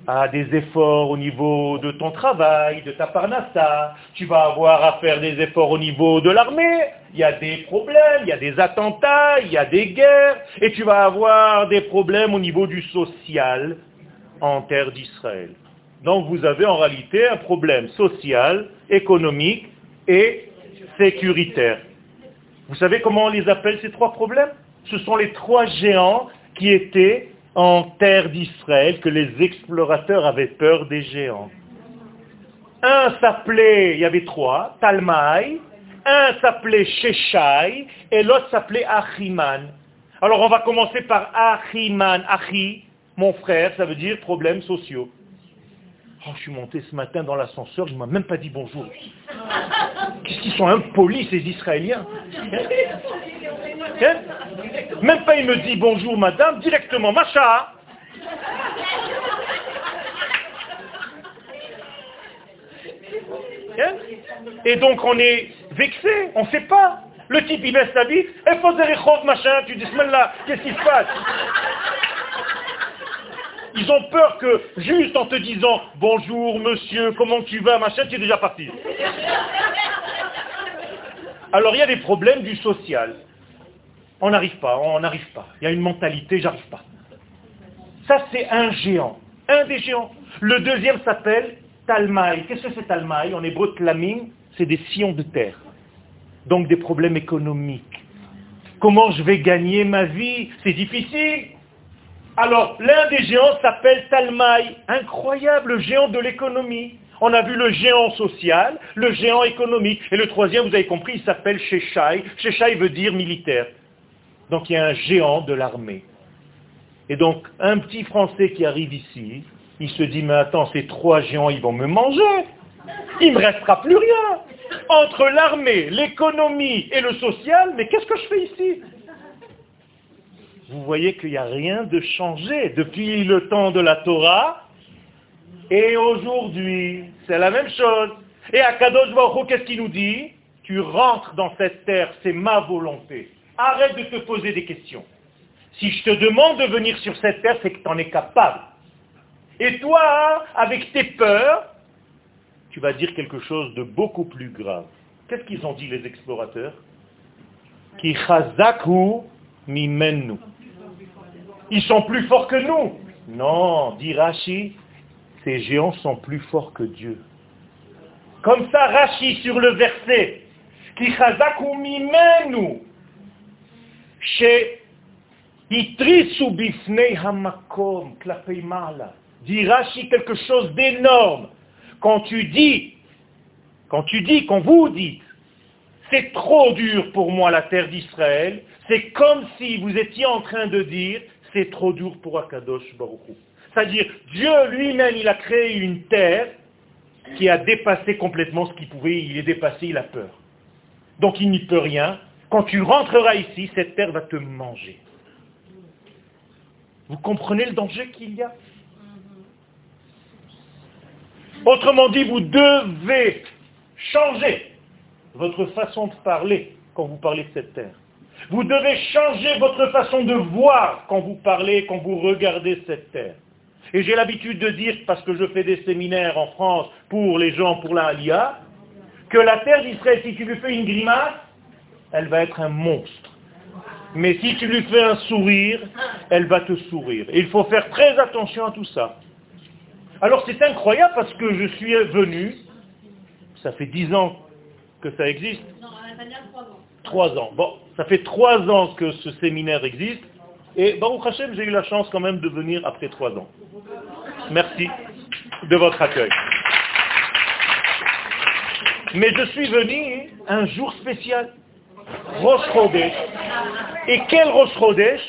à des efforts au niveau de ton travail, de ta parnassa, tu vas avoir à faire des efforts au niveau de l'armée, il y a des problèmes, il y a des attentats, il y a des guerres, et tu vas avoir des problèmes au niveau du social en terre d'Israël. Donc vous avez en réalité un problème social, économique et sécuritaire. Vous savez comment on les appelle ces trois problèmes? Ce sont les trois géants qui étaient en terre d'Israël que les explorateurs avaient peur des géants. Un s'appelait, il y avait trois, Talmaï, un s'appelait Sheshai et l'autre s'appelait Achiman. Alors on va commencer par Achiman, Achi, mon frère, ça veut dire problèmes sociaux. Oh, je suis monté ce matin dans l'ascenseur, il ne m'a même pas dit bonjour. Qu'est-ce qu'ils sont impolis ces Israéliens? Même pas il me dit bonjour madame, directement, macha. Et donc on est vexé, on ne sait pas. Le type il laisse sa vie, et faut des machin, tu dis là, qu'est-ce qui se passe? Ils ont peur que, juste en te disant bonjour monsieur, comment tu vas, machin, tu es déjà parti. Alors il y a des problèmes du social. On n'arrive pas, on n'arrive pas. Il y a une mentalité, j'arrive pas. Ça, c'est un géant. Un des géants. Le deuxième s'appelle Talmaï. Qu'est-ce que c'est Talmaï? En hébreu, Tlamim, c'est des sillons de terre. Donc des problèmes économiques. Comment je vais gagner ma vie? C'est difficile. Alors, l'un des géants s'appelle Talmaï. Incroyable, géant de l'économie. On a vu le géant social, le géant économique. Et le troisième, vous avez compris, il s'appelle Sheshai. Sheshai veut dire militaire. Donc il y a un géant de l'armée. Et donc un petit Français qui arrive ici, il se dit, mais attends, ces trois géants, ils vont me manger. Il ne me restera plus rien. Entre l'armée, l'économie et le social, mais qu'est-ce que je fais ici? Vous voyez qu'il n'y a rien de changé depuis le temps de la Torah. Et aujourd'hui, c'est la même chose. Et à Kadosh Baruch qu'est-ce qu'il nous dit? Tu rentres dans cette terre, c'est ma volonté. Arrête de te poser des questions. Si je te demande de venir sur cette terre, c'est que tu en es capable. Et toi, avec tes peurs, tu vas dire quelque chose de beaucoup plus grave. Qu'est-ce qu'ils ont dit les explorateurs? Ki mimenu. Ils sont plus forts que nous. Non, dit Rashi, ces géants sont plus forts que Dieu. Comme ça, Rashi sur le verset, Ki mimenu. Hamakom, Dit Rashi quelque chose d'énorme. Quand tu dis, quand tu dis, quand vous dites, c'est trop dur pour moi la terre d'Israël, c'est comme si vous étiez en train de dire, c'est trop dur pour Akadosh Baruch C'est-à-dire, Dieu lui-même, il a créé une terre qui a dépassé complètement ce qu'il pouvait, il est dépassé, il a peur. Donc il n'y peut rien, quand tu rentreras ici, cette terre va te manger. Vous comprenez le danger qu'il y a? Autrement dit, vous devez changer votre façon de parler quand vous parlez de cette terre. Vous devez changer votre façon de voir quand vous parlez, quand vous regardez cette terre. Et j'ai l'habitude de dire, parce que je fais des séminaires en France pour les gens, pour la Alia, que la terre d'Israël, si tu lui fais une grimace, elle va être un monstre. Mais si tu lui fais un sourire, elle va te sourire. Et il faut faire très attention à tout ça. Alors c'est incroyable parce que je suis venu, ça fait dix ans que ça existe. Non, trois ans. Trois ans. Bon, ça fait trois ans que ce séminaire existe. Et Baruch Hashem, j'ai eu la chance quand même de venir après trois ans. Merci de votre accueil. Mais je suis venu un jour spécial. Rosh Chodesh. Et quel Rosh Chodesh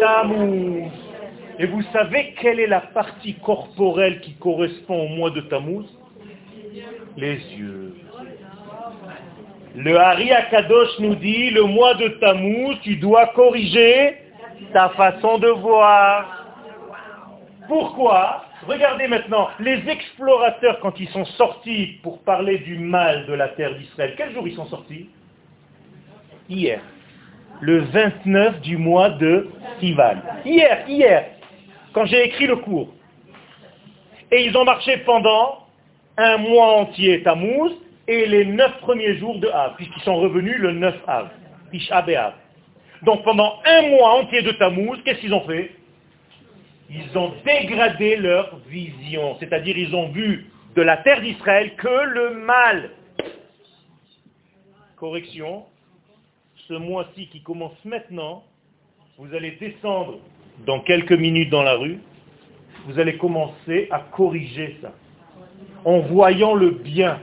Tammuz. Et vous savez quelle est la partie corporelle qui correspond au mois de Tammuz Les yeux. Le Hari Akadosh nous dit, le mois de Tammuz, tu dois corriger ta façon de voir. Pourquoi Regardez maintenant, les explorateurs, quand ils sont sortis pour parler du mal de la terre d'Israël, quel jour ils sont sortis hier, le 29 du mois de Sivan. Hier, hier, quand j'ai écrit le cours. Et ils ont marché pendant un mois entier Tammuz et les neuf premiers jours de Av, puisqu'ils sont revenus le 9 Av, Donc pendant un mois entier de Tammuz, qu'est-ce qu'ils ont fait? Ils ont dégradé leur vision, c'est-à-dire ils ont vu de la terre d'Israël que le mal. Correction, ce mois-ci qui commence maintenant, vous allez descendre dans quelques minutes dans la rue, vous allez commencer à corriger ça, en voyant le bien.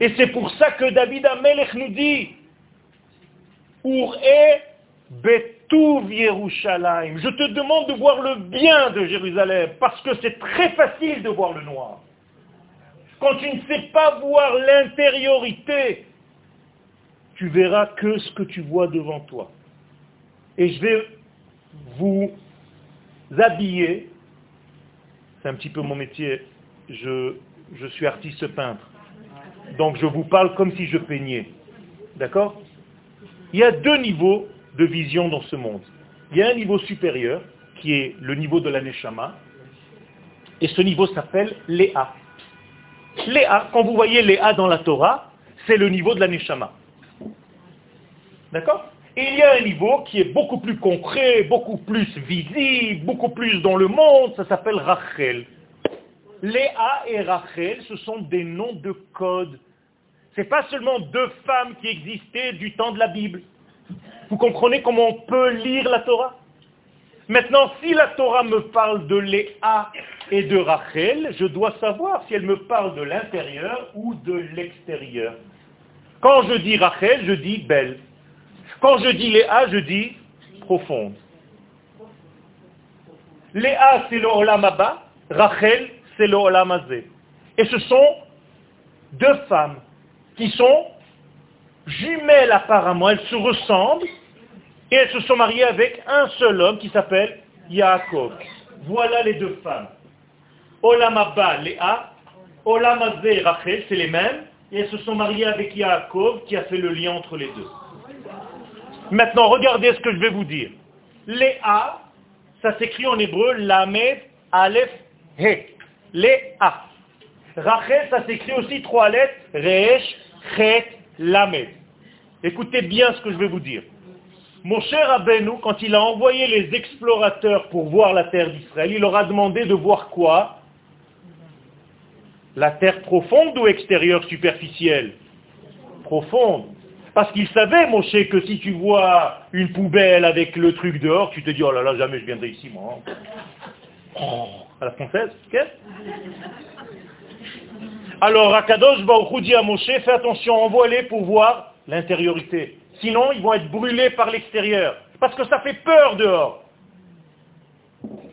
Et c'est pour ça que David Amelech nous dit, Yerushalayim. Je te demande de voir le bien de Jérusalem, parce que c'est très facile de voir le noir. Quand tu ne sais pas voir l'intériorité, tu verras que ce que tu vois devant toi. Et je vais vous habiller, c'est un petit peu mon métier, je, je suis artiste peintre, donc je vous parle comme si je peignais. D'accord? Il y a deux niveaux de vision dans ce monde. Il y a un niveau supérieur, qui est le niveau de l'aneshama, et ce niveau s'appelle Léa. Léa, quand vous voyez Léa dans la Torah, c'est le niveau de l'aneshama. D'accord il y a un niveau qui est beaucoup plus concret, beaucoup plus visible, beaucoup plus dans le monde, ça s'appelle Rachel. Léa et Rachel, ce sont des noms de code. Ce n'est pas seulement deux femmes qui existaient du temps de la Bible. Vous comprenez comment on peut lire la Torah Maintenant, si la Torah me parle de Léa et de Rachel, je dois savoir si elle me parle de l'intérieur ou de l'extérieur. Quand je dis Rachel, je dis belle. Quand je dis Léa, je dis profonde. Léa, c'est le Olam Rachel, c'est le Olam Et ce sont deux femmes qui sont jumelles apparemment, elles se ressemblent, et elles se sont mariées avec un seul homme qui s'appelle Yaakov. Voilà les deux femmes. Olam Léa, Olam Rachel, c'est les mêmes, et elles se sont mariées avec Yaakov qui a fait le lien entre les deux. Maintenant, regardez ce que je vais vous dire. Léa, ça s'écrit en hébreu Lamed Aleph He. Léa. Rachel, ça s'écrit aussi trois lettres Resh Chet Lamed. Écoutez bien ce que je vais vous dire. Mon cher Abenou, quand il a envoyé les explorateurs pour voir la terre d'Israël, il leur a demandé de voir quoi? La terre profonde ou extérieure superficielle? Profonde. Parce qu'il savait, Moshe, que si tu vois une poubelle avec le truc dehors, tu te dis, oh là là, jamais je viendrai ici, moi. Oh, à la française, Alors, Akadosh Baruch dit à Moshe, fais attention, envoie-les pour voir l'intériorité. Sinon, ils vont être brûlés par l'extérieur. Parce que ça fait peur dehors.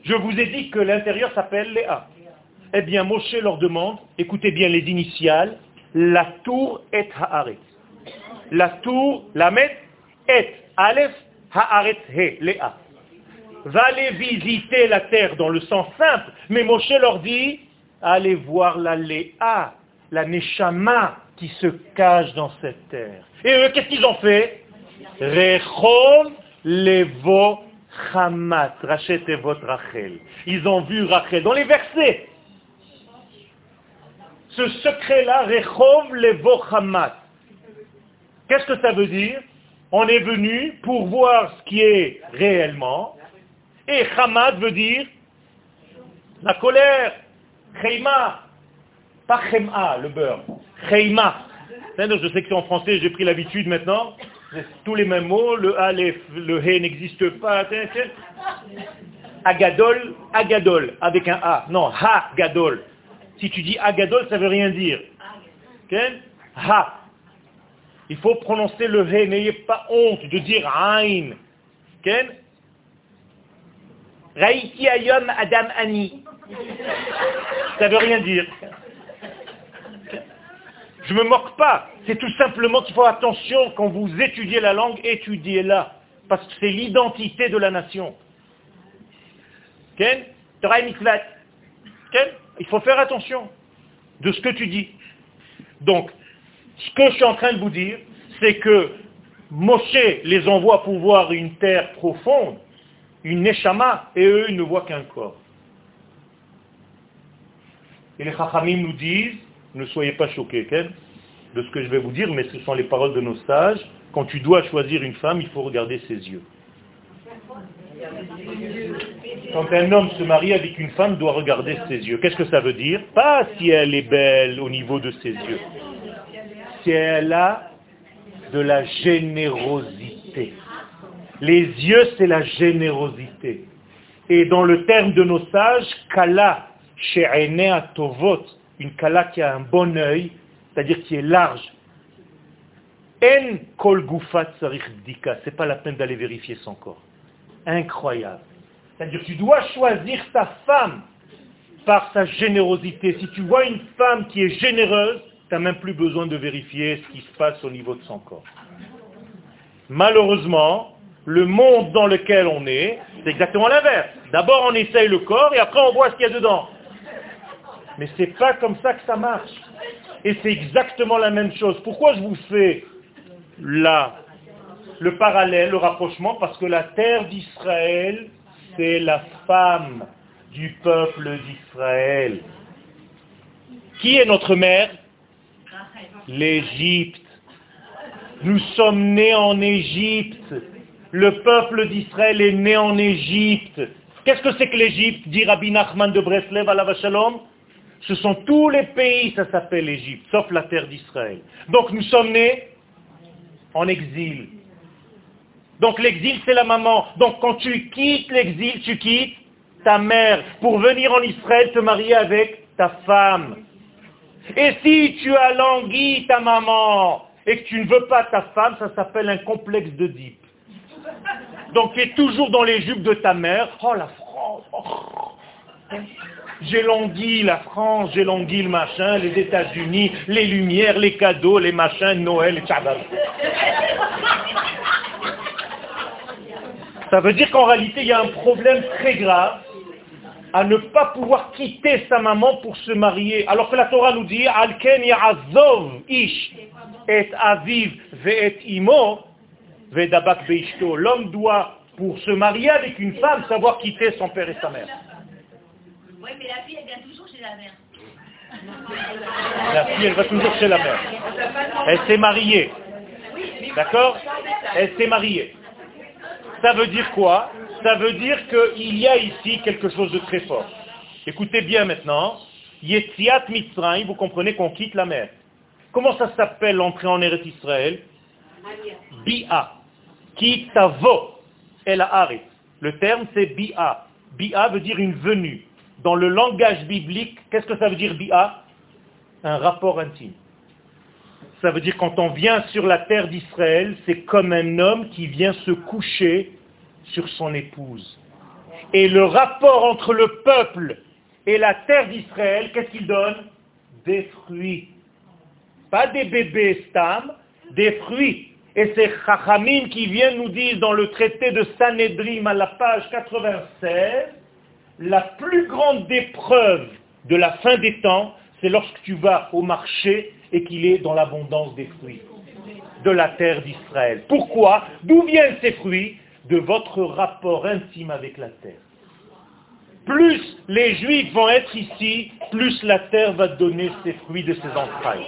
Je vous ai dit que l'intérieur s'appelle Léa. Eh bien, Moshe leur demande, écoutez bien les initiales, la tour est Haaret la tour, la met, et, Aleph, Haaretz, He, Léa. Va aller visiter la terre dans le sens simple, mais Moshe leur dit, allez voir la Léa, la Neshama qui se cache dans cette terre. Et eux, qu'est-ce qu'ils ont fait? Rechol levo chamat, rachetez votre Rachel. Ils ont vu Rachel dans les versets. Ce secret-là, Rechov levo chamat. Qu'est-ce que ça veut dire On est venu pour voir ce qui est réellement. Et Hamad veut dire la colère. Cheima. Pas Chema, le beurre. Cheima. Je sais que c'est en français, j'ai pris l'habitude maintenant. Tous les mêmes mots, le A, le He n'existe pas. Agadol, Agadol, avec un A. Non, Ha, Gadol. Si tu dis Agadol, ça veut rien dire. Ha. Il faut prononcer le He, n'ayez pas honte de dire Ain. Ken? Raïti ayom Adam Ani. Ça veut rien dire. Je ne me moque pas. C'est tout simplement qu'il faut attention quand vous étudiez la langue, étudiez-la. Parce que c'est l'identité de la nation. Ken? Ken? Il faut faire attention de ce que tu dis. Donc, ce que je suis en train de vous dire, c'est que Moshe les envoie pour voir une terre profonde, une neshama, et eux, ils ne voient qu'un corps. Et les Chachamim nous disent, ne soyez pas choqués de ce que je vais vous dire, mais ce sont les paroles de nos sages. Quand tu dois choisir une femme, il faut regarder ses yeux. Quand un homme se marie avec une femme, doit regarder ses yeux. Qu'est-ce que ça veut dire? Pas si elle est belle au niveau de ses yeux. Elle a de la générosité. Les yeux, c'est la générosité. Et dans le terme de nos sages, kala, she'enea tovot, une kala qui a un bon œil, c'est-à-dire qui est large. En kol gufat c'est pas la peine d'aller vérifier son corps. Incroyable. C'est-à-dire tu dois choisir ta femme par sa générosité. Si tu vois une femme qui est généreuse, tu n'as même plus besoin de vérifier ce qui se passe au niveau de son corps. Malheureusement, le monde dans lequel on est, c'est exactement l'inverse. D'abord on essaye le corps et après on voit ce qu'il y a dedans. Mais ce n'est pas comme ça que ça marche. Et c'est exactement la même chose. Pourquoi je vous fais là le parallèle, le rapprochement? Parce que la terre d'Israël, c'est la femme du peuple d'Israël. Qui est notre mère? L'Égypte. Nous sommes nés en Égypte. Le peuple d'Israël est né en Égypte. Qu'est-ce que c'est que l'Égypte dit Rabbi Nachman de Breslev à la Vachalom Ce sont tous les pays, ça s'appelle l'Égypte, sauf la terre d'Israël. Donc nous sommes nés en exil. Donc l'exil, c'est la maman. Donc quand tu quittes l'exil, tu quittes ta mère pour venir en Israël te marier avec ta femme. Et si tu as langui ta maman et que tu ne veux pas ta femme, ça s'appelle un complexe de dip. Donc tu es toujours dans les jupes de ta mère. Oh la France oh. J'ai langui la France, j'ai langui le machin, les États-Unis, les lumières, les cadeaux, les machins, Noël, les tchabab. Ça veut dire qu'en réalité, il y a un problème très grave à ne pas pouvoir quitter sa maman pour se marier. Alors que la Torah nous dit, Alken ya'azov ish et aviv ve'et imo ve'dabak beishto. L'homme doit, pour se marier avec une femme, savoir quitter son père et sa mère. Oui, mais la fille, elle vient toujours chez la mère. La fille, elle va toujours chez la mère. Elle s'est mariée. D'accord? Elle s'est mariée. Ça veut dire quoi? Ça veut dire qu'il y a ici quelque chose de très fort. Écoutez bien maintenant. Yetziat Mitzrayim, vous comprenez qu'on quitte la mer. Comment ça s'appelle l'entrée en Eretz Israël? Bi'a. Kitavo. El Haaretz. Le terme c'est Bi'a. Bi'a veut dire une venue. Dans le langage biblique, qu'est-ce que ça veut dire Bi'a? Un rapport intime. Ça veut dire quand on vient sur la terre d'Israël, c'est comme un homme qui vient se coucher sur son épouse. Et le rapport entre le peuple et la terre d'Israël, qu'est-ce qu'il donne? Des fruits. Pas des bébés stam, des fruits. Et c'est Chachamim qui vient nous dire dans le traité de Sanhedrim à la page 96, la plus grande épreuve de la fin des temps, c'est lorsque tu vas au marché et qu'il est dans l'abondance des fruits de la terre d'Israël. Pourquoi? D'où viennent ces fruits? De votre rapport intime avec la terre. Plus les Juifs vont être ici, plus la terre va donner ses fruits de ses entrailles.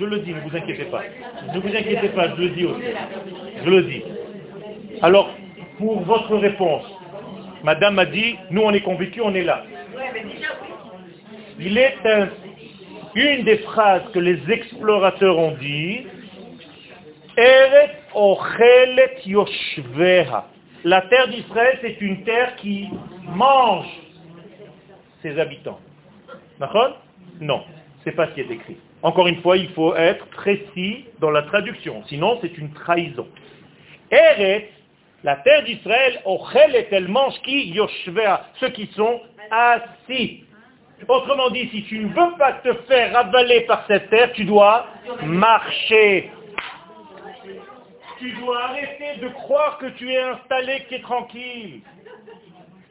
Je le dis, ne vous inquiétez pas. Ne vous inquiétez pas, je le dis aussi. Je le dis. Alors, pour votre réponse, Madame a dit, nous on est convaincus, on est là. Il est une des phrases que les explorateurs ont dit, Eret ochelet yoshveha. La terre d'Israël, c'est une terre qui mange ses habitants. D'accord? Non, c'est pas ce qui est écrit. Encore une fois, il faut être précis dans la traduction, sinon c'est une trahison. Eret la terre d'Israël, est elle mange qui? Yoshvea, ceux qui sont assis. Autrement dit, si tu ne veux pas te faire avaler par cette terre, tu dois marcher. Tu dois arrêter de croire que tu es installé, que tu tranquille.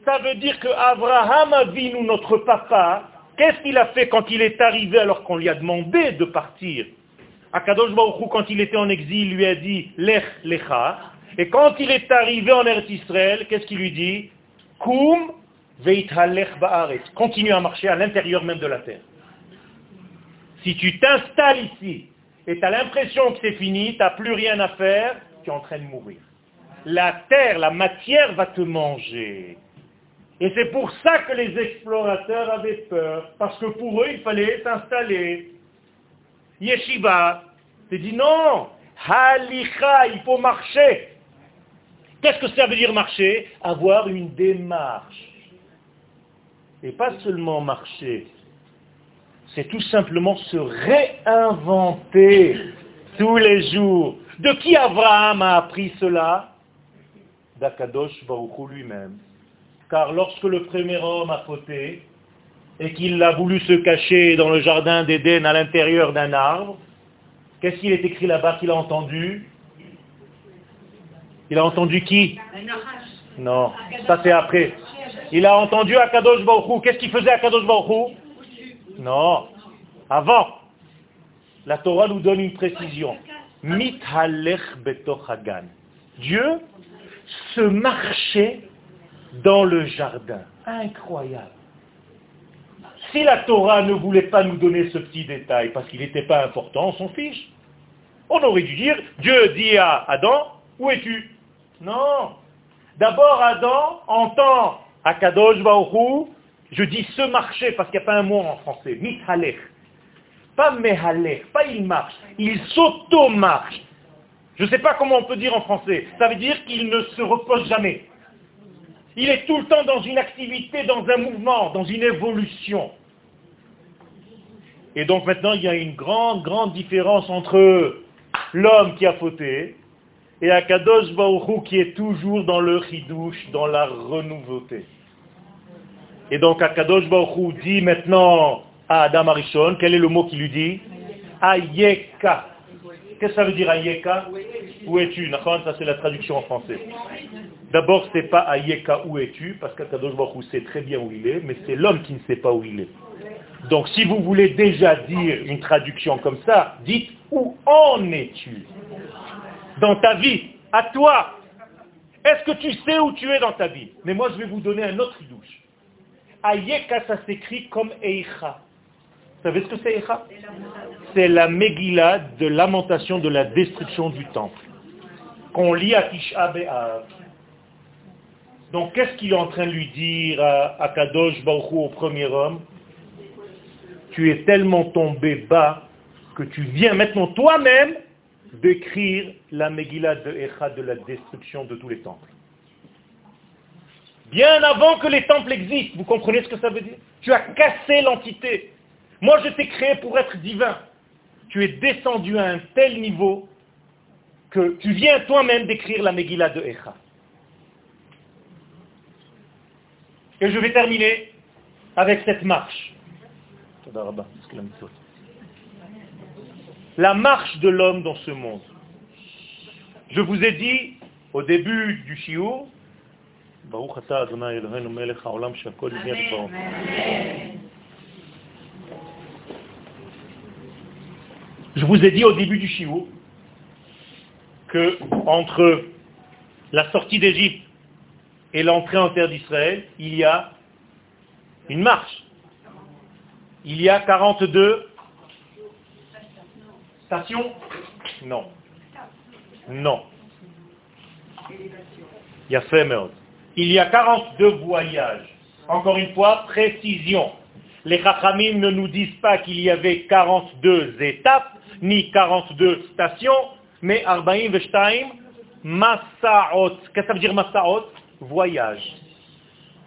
Ça veut dire que Abraham nous, notre papa, qu'est-ce qu'il a fait quand il est arrivé alors qu'on lui a demandé de partir? Akadosh Baruch quand il était en exil, lui a dit, Lech Lecha, Et quand il est arrivé en Eretz Israël, qu'est-ce qu'il lui dit? Koum. Continue à marcher à l'intérieur même de la terre. Si tu t'installes ici et tu as l'impression que c'est fini, tu n'as plus rien à faire, tu es en train de mourir. La terre, la matière va te manger. Et c'est pour ça que les explorateurs avaient peur, parce que pour eux, il fallait s'installer. Yeshiva, tu dit non, halicha, il faut marcher. Qu'est-ce que ça veut dire marcher? Avoir une démarche. Et pas seulement marcher, c'est tout simplement se réinventer tous les jours. De qui Abraham a appris cela? D'Akadosh Baruchou lui-même. Car lorsque le premier homme a fauté, et qu'il a voulu se cacher dans le jardin d'Éden à l'intérieur d'un arbre, qu'est-ce qu'il est écrit là-bas qu'il a entendu? Il a entendu qui? Non, ça c'est après. Il a entendu Akadosh Baruchou. Qu'est-ce qu'il faisait Akadosh Baruchou Non, avant. La Torah nous donne une précision. Mithalech betochagan. Dieu se marchait dans le jardin. Incroyable. Si la Torah ne voulait pas nous donner ce petit détail parce qu'il n'était pas important, on s'en fiche. On aurait dû dire, Dieu dit à Adam, où es-tu? Non. D'abord, Adam entend Akadosh Baoru, je dis ce marché parce qu'il n'y a pas un mot en français, mithalech. Pas mehalech, pas il marche, il s'auto-marche. Je ne sais pas comment on peut dire en français. Ça veut dire qu'il ne se repose jamais. Il est tout le temps dans une activité, dans un mouvement, dans une évolution. Et donc maintenant, il y a une grande, grande différence entre l'homme qui a fauté et Akadosh Baruch qui est toujours dans le chidouche, dans la renouveauté. Et donc Akadosh Baruch dit maintenant à Adam Arishon, quel est le mot qui lui dit? Ayeka. Qu'est-ce que ça veut dire Ayeka? Où es-tu? Ça c'est la traduction en français. D'abord, ce n'est pas Ayeka où es-tu, parce qu'Akadosh Baruch sait très bien où il est, mais c'est l'homme qui ne sait pas où il est. Donc si vous voulez déjà dire une traduction comme ça, dites où en es-tu? Dans ta vie, à toi. Est-ce que tu sais où tu es dans ta vie? Mais moi je vais vous donner un autre douche. Ayeka, ça s'écrit comme Eicha. Vous savez ce que c'est Eicha? C'est la Megillah de lamentation de la destruction du temple. Qu'on lit à Tisha B'Av. Donc qu'est-ce qu'il est en train de lui dire à Kadosh Baruch au premier homme? Tu es tellement tombé bas que tu viens maintenant toi-même d'écrire la Megillah de Echa de la destruction de tous les temples. Bien avant que les temples existent, vous comprenez ce que ça veut dire? Tu as cassé l'entité. Moi je t'ai créé pour être divin. Tu es descendu à un tel niveau que tu viens toi-même d'écrire la Megillah de Echa. Et je vais terminer avec cette marche. La marche de l'homme dans ce monde. Je vous ai dit au début du shiur, je vous ai dit au début du shiur que entre la sortie d'Égypte et l'entrée en terre d'Israël, il y a une marche. Il y a 42 stations? Non. Non. Il y a Il y a 42 voyages. Encore une fois, précision. Les Chachamim ne nous disent pas qu'il y avait 42 étapes, ni 42 stations, mais Arbaim Veshtaim, Massaot. Qu'est-ce que ça veut dire Massaot voyage.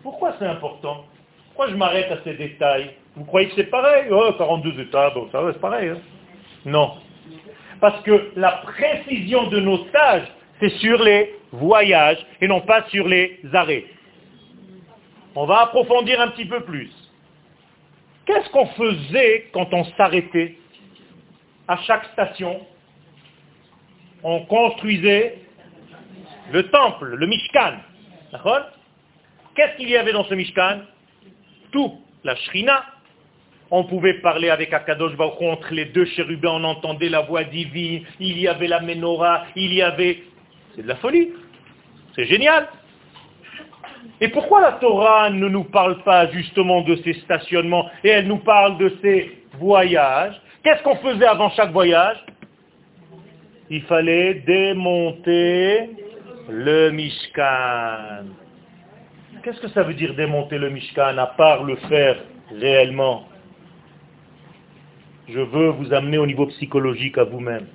Pourquoi c'est important? Pourquoi je m'arrête à ces détails? Vous croyez que c'est pareil? Oh, 42 étapes, ça c'est pareil. Hein non. Parce que la précision de nos stages, c'est sur les voyages et non pas sur les arrêts. On va approfondir un petit peu plus. Qu'est-ce qu'on faisait quand on s'arrêtait À chaque station, on construisait le temple, le Mishkan. Qu'est-ce qu'il y avait dans ce Mishkan? Tout. La Shrina. On pouvait parler avec Akadosh Baruch entre les deux chérubins, on entendait la voix divine, il y avait la menorah, il y avait C'est de la folie. C'est génial. Et pourquoi la Torah ne nous parle pas justement de ces stationnements et elle nous parle de ces voyages? Qu'est-ce qu'on faisait avant chaque voyage? Il fallait démonter le Mishkan. Qu'est-ce que ça veut dire démonter le Mishkan à part le faire réellement? Je veux vous amener au niveau psychologique à vous-même.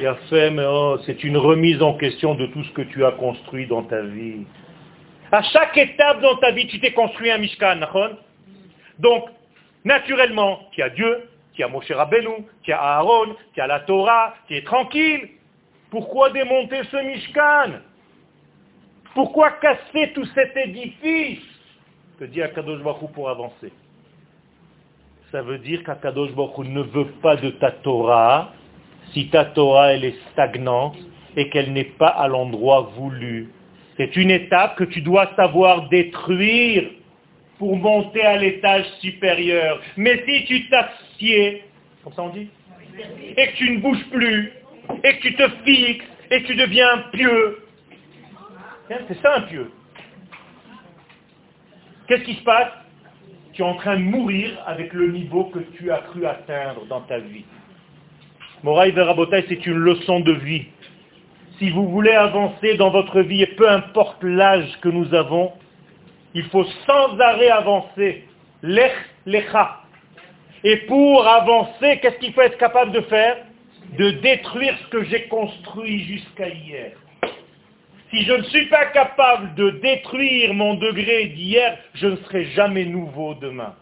Oh, c'est une remise en question de tout ce que tu as construit dans ta vie. À chaque étape dans ta vie, tu t'es construit un Mishkan, Donc, naturellement, tu as Dieu, tu as Moshe Rabbeinu, tu as Aaron, tu as la Torah, tu es tranquille. Pourquoi démonter ce Mishkan? Pourquoi casser tout cet édifice? Que dit Akadosh Baruch pour avancer? Ça veut dire qu'Akadosh Baruch ne veut pas de ta Torah, si ta Torah elle est stagnante et qu'elle n'est pas à l'endroit voulu. C'est une étape que tu dois savoir détruire pour monter à l'étage supérieur. Mais si tu t'assieds, comme ça on dit, et que tu ne bouges plus, et que tu te fixes, et que tu deviens pieux, c'est ça un pieux. Qu'est-ce qui se passe? Tu es en train de mourir avec le niveau que tu as cru atteindre dans ta vie. Moraï Verabotai, c'est une leçon de vie. Si vous voulez avancer dans votre vie, et peu importe l'âge que nous avons, il faut sans arrêt avancer. Lech lecha. Et pour avancer, qu'est-ce qu'il faut être capable de faire? De détruire ce que j'ai construit jusqu'à hier. Si je ne suis pas capable de détruire mon degré d'hier, je ne serai jamais nouveau demain.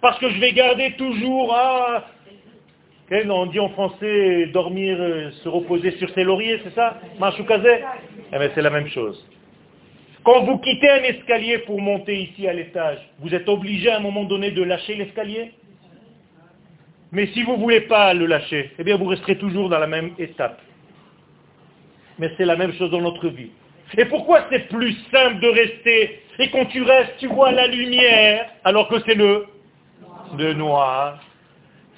Parce que je vais garder toujours, ah, on dit en français dormir, euh, se reposer sur ses lauriers, c'est ça Machoukazé Eh bien c'est la même chose. Quand vous quittez un escalier pour monter ici à l'étage, vous êtes obligé à un moment donné de lâcher l'escalier? Mais si vous ne voulez pas le lâcher, eh bien vous resterez toujours dans la même étape. Mais c'est la même chose dans notre vie. Et pourquoi c'est plus simple de rester Et quand tu restes, tu vois la lumière, alors que c'est le, le noir?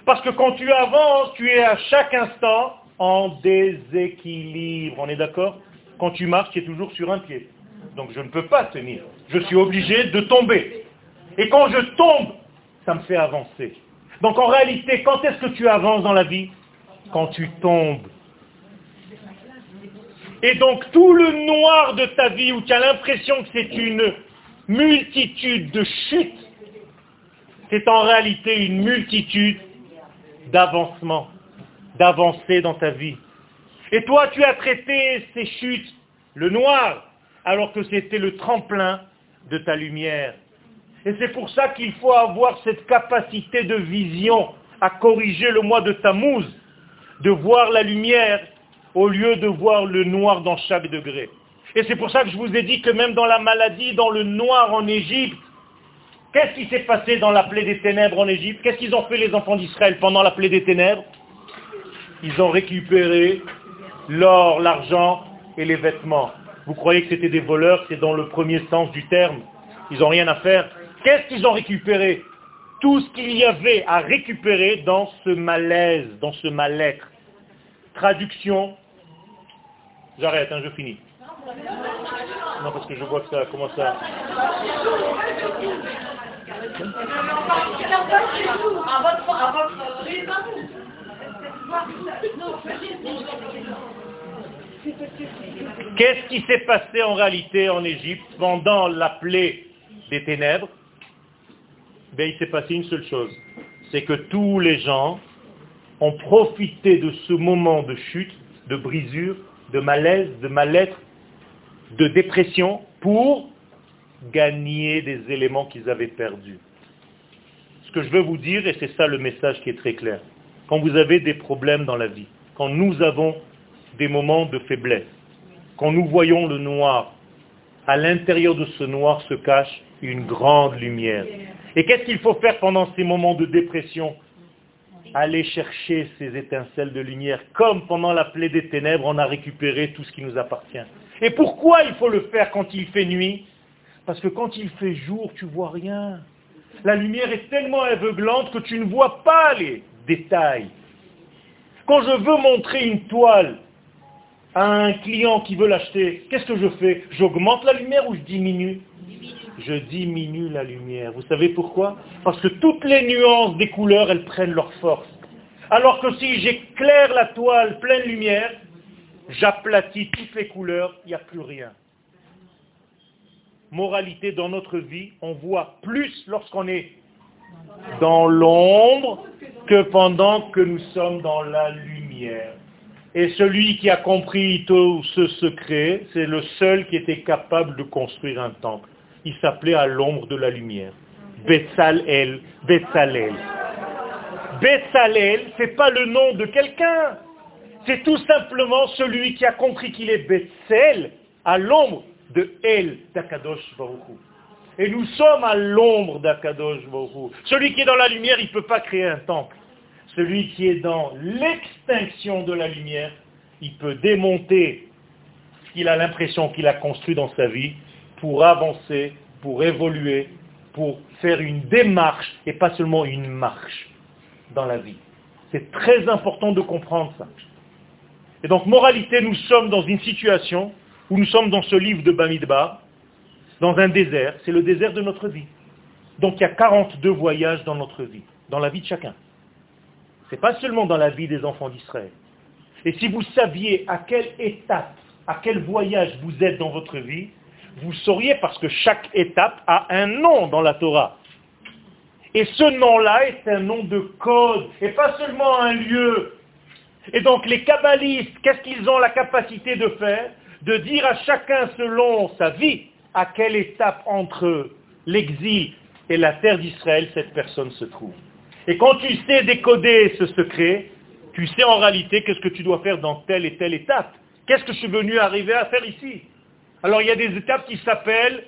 Parce que quand tu avances, tu es à chaque instant en déséquilibre. On est d'accord? Quand tu marches, tu es toujours sur un pied. Donc je ne peux pas tenir. Je suis obligé de tomber. Et quand je tombe, ça me fait avancer. Donc en réalité, quand est-ce que tu avances dans la vie? Quand tu tombes. Et donc tout le noir de ta vie où tu as l'impression que c'est une multitude de chutes, c'est en réalité une multitude d'avancement, d'avancer dans ta vie. Et toi, tu as traité ces chutes, le noir, alors que c'était le tremplin de ta lumière. Et c'est pour ça qu'il faut avoir cette capacité de vision à corriger le mois de Tammuz, de voir la lumière au lieu de voir le noir dans chaque degré. Et c'est pour ça que je vous ai dit que même dans la maladie, dans le noir en Égypte, Qu'est-ce qui s'est passé dans la plaie des ténèbres en Égypte? Qu'est-ce qu'ils ont fait les enfants d'Israël pendant la plaie des ténèbres? Ils ont récupéré l'or, l'argent et les vêtements. Vous croyez que c'était des voleurs? C'est dans le premier sens du terme. Ils n'ont rien à faire. Qu'est-ce qu'ils ont récupéré? Tout ce qu'il y avait à récupérer dans ce malaise, dans ce mal-être. Traduction. J'arrête, hein, je finis. Non, parce que je vois que ça commence à... Qu'est-ce qui s'est passé en réalité en Égypte pendant la plaie des ténèbres? Ben, Il s'est passé une seule chose, c'est que tous les gens ont profité de ce moment de chute, de brisure, de malaise, de mal-être, de dépression pour gagner des éléments qu'ils avaient perdus. Ce que je veux vous dire, et c'est ça le message qui est très clair, quand vous avez des problèmes dans la vie, quand nous avons des moments de faiblesse, quand nous voyons le noir, à l'intérieur de ce noir se cache une grande lumière. Et qu'est-ce qu'il faut faire pendant ces moments de dépression? Aller chercher ces étincelles de lumière, comme pendant la plaie des ténèbres, on a récupéré tout ce qui nous appartient. Et pourquoi il faut le faire quand il fait nuit? Parce que quand il fait jour, tu vois rien. La lumière est tellement aveuglante que tu ne vois pas les détails. Quand je veux montrer une toile à un client qui veut l'acheter, qu'est-ce que je fais? J'augmente la lumière ou je diminue? Je diminue la lumière. Vous savez pourquoi? Parce que toutes les nuances des couleurs, elles prennent leur force. Alors que si j'éclaire la toile pleine lumière, j'aplatis toutes les couleurs, il n'y a plus rien. Moralité dans notre vie, on voit plus lorsqu'on est dans l'ombre que pendant que nous sommes dans la lumière. Et celui qui a compris tout ce secret, c'est le seul qui était capable de construire un temple. Il s'appelait à l'ombre de la lumière. Betzalel, Betzalel. Betzalel, c'est pas le nom de quelqu'un. C'est tout simplement celui qui a compris qu'il est Betzel à l'ombre de El d'Akadosh Baruch Et nous sommes à l'ombre d'Akadosh Baruch Celui qui est dans la lumière, il ne peut pas créer un temple. Celui qui est dans l'extinction de la lumière, il peut démonter ce qu'il a l'impression qu'il a construit dans sa vie pour avancer, pour évoluer, pour faire une démarche et pas seulement une marche dans la vie. C'est très important de comprendre ça. Et donc, moralité, nous sommes dans une situation où nous sommes dans ce livre de Bamidbar, dans un désert, c'est le désert de notre vie. Donc il y a 42 voyages dans notre vie, dans la vie de chacun. Ce n'est pas seulement dans la vie des enfants d'Israël. Et si vous saviez à quelle étape, à quel voyage vous êtes dans votre vie, vous sauriez parce que chaque étape a un nom dans la Torah. Et ce nom-là est un nom de code, et pas seulement un lieu. Et donc les kabbalistes, qu'est-ce qu'ils ont la capacité de faire? De dire à chacun selon sa vie à quelle étape entre l'exil et la terre d'Israël cette personne se trouve. Et quand tu sais décoder ce secret, tu sais en réalité qu'est-ce que tu dois faire dans telle et telle étape. Qu'est-ce que je suis venu arriver à faire ici? Alors il y a des étapes qui s'appellent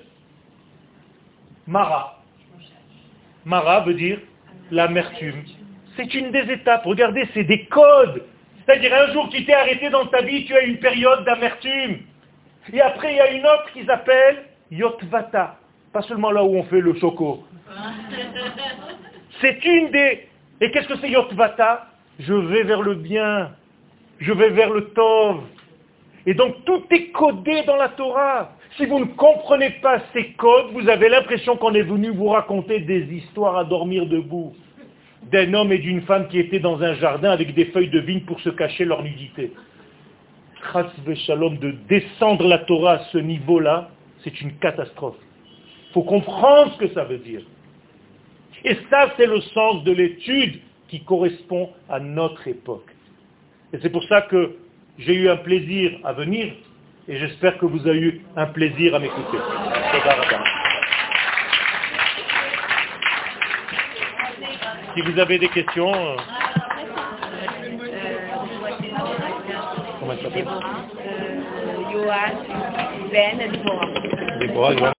Mara. Mara veut dire l'amertume. C'est une des étapes. Regardez, c'est des codes. C'est-à-dire un jour tu t'es arrêté dans ta vie, tu as une période d'amertume. Et après il y a une autre qui s'appelle Yotvata. Pas seulement là où on fait le choco. C'est une des... Et qu'est-ce que c'est Yotvata? Je vais vers le bien. Je vais vers le Tov. Et donc tout est codé dans la Torah. Si vous ne comprenez pas ces codes, vous avez l'impression qu'on est venu vous raconter des histoires à dormir debout. D'un homme et d'une femme qui étaient dans un jardin avec des feuilles de vigne pour se cacher leur nudité. Shalom, de descendre la Torah à ce niveau-là, c'est une catastrophe. Il faut comprendre ce que ça veut dire. Et ça, c'est le sens de l'étude qui correspond à notre époque. Et c'est pour ça que j'ai eu un plaisir à venir et j'espère que vous avez eu un plaisir à m'écouter. Si vous avez des questions... Euh, Comment ça s'appelle? Ben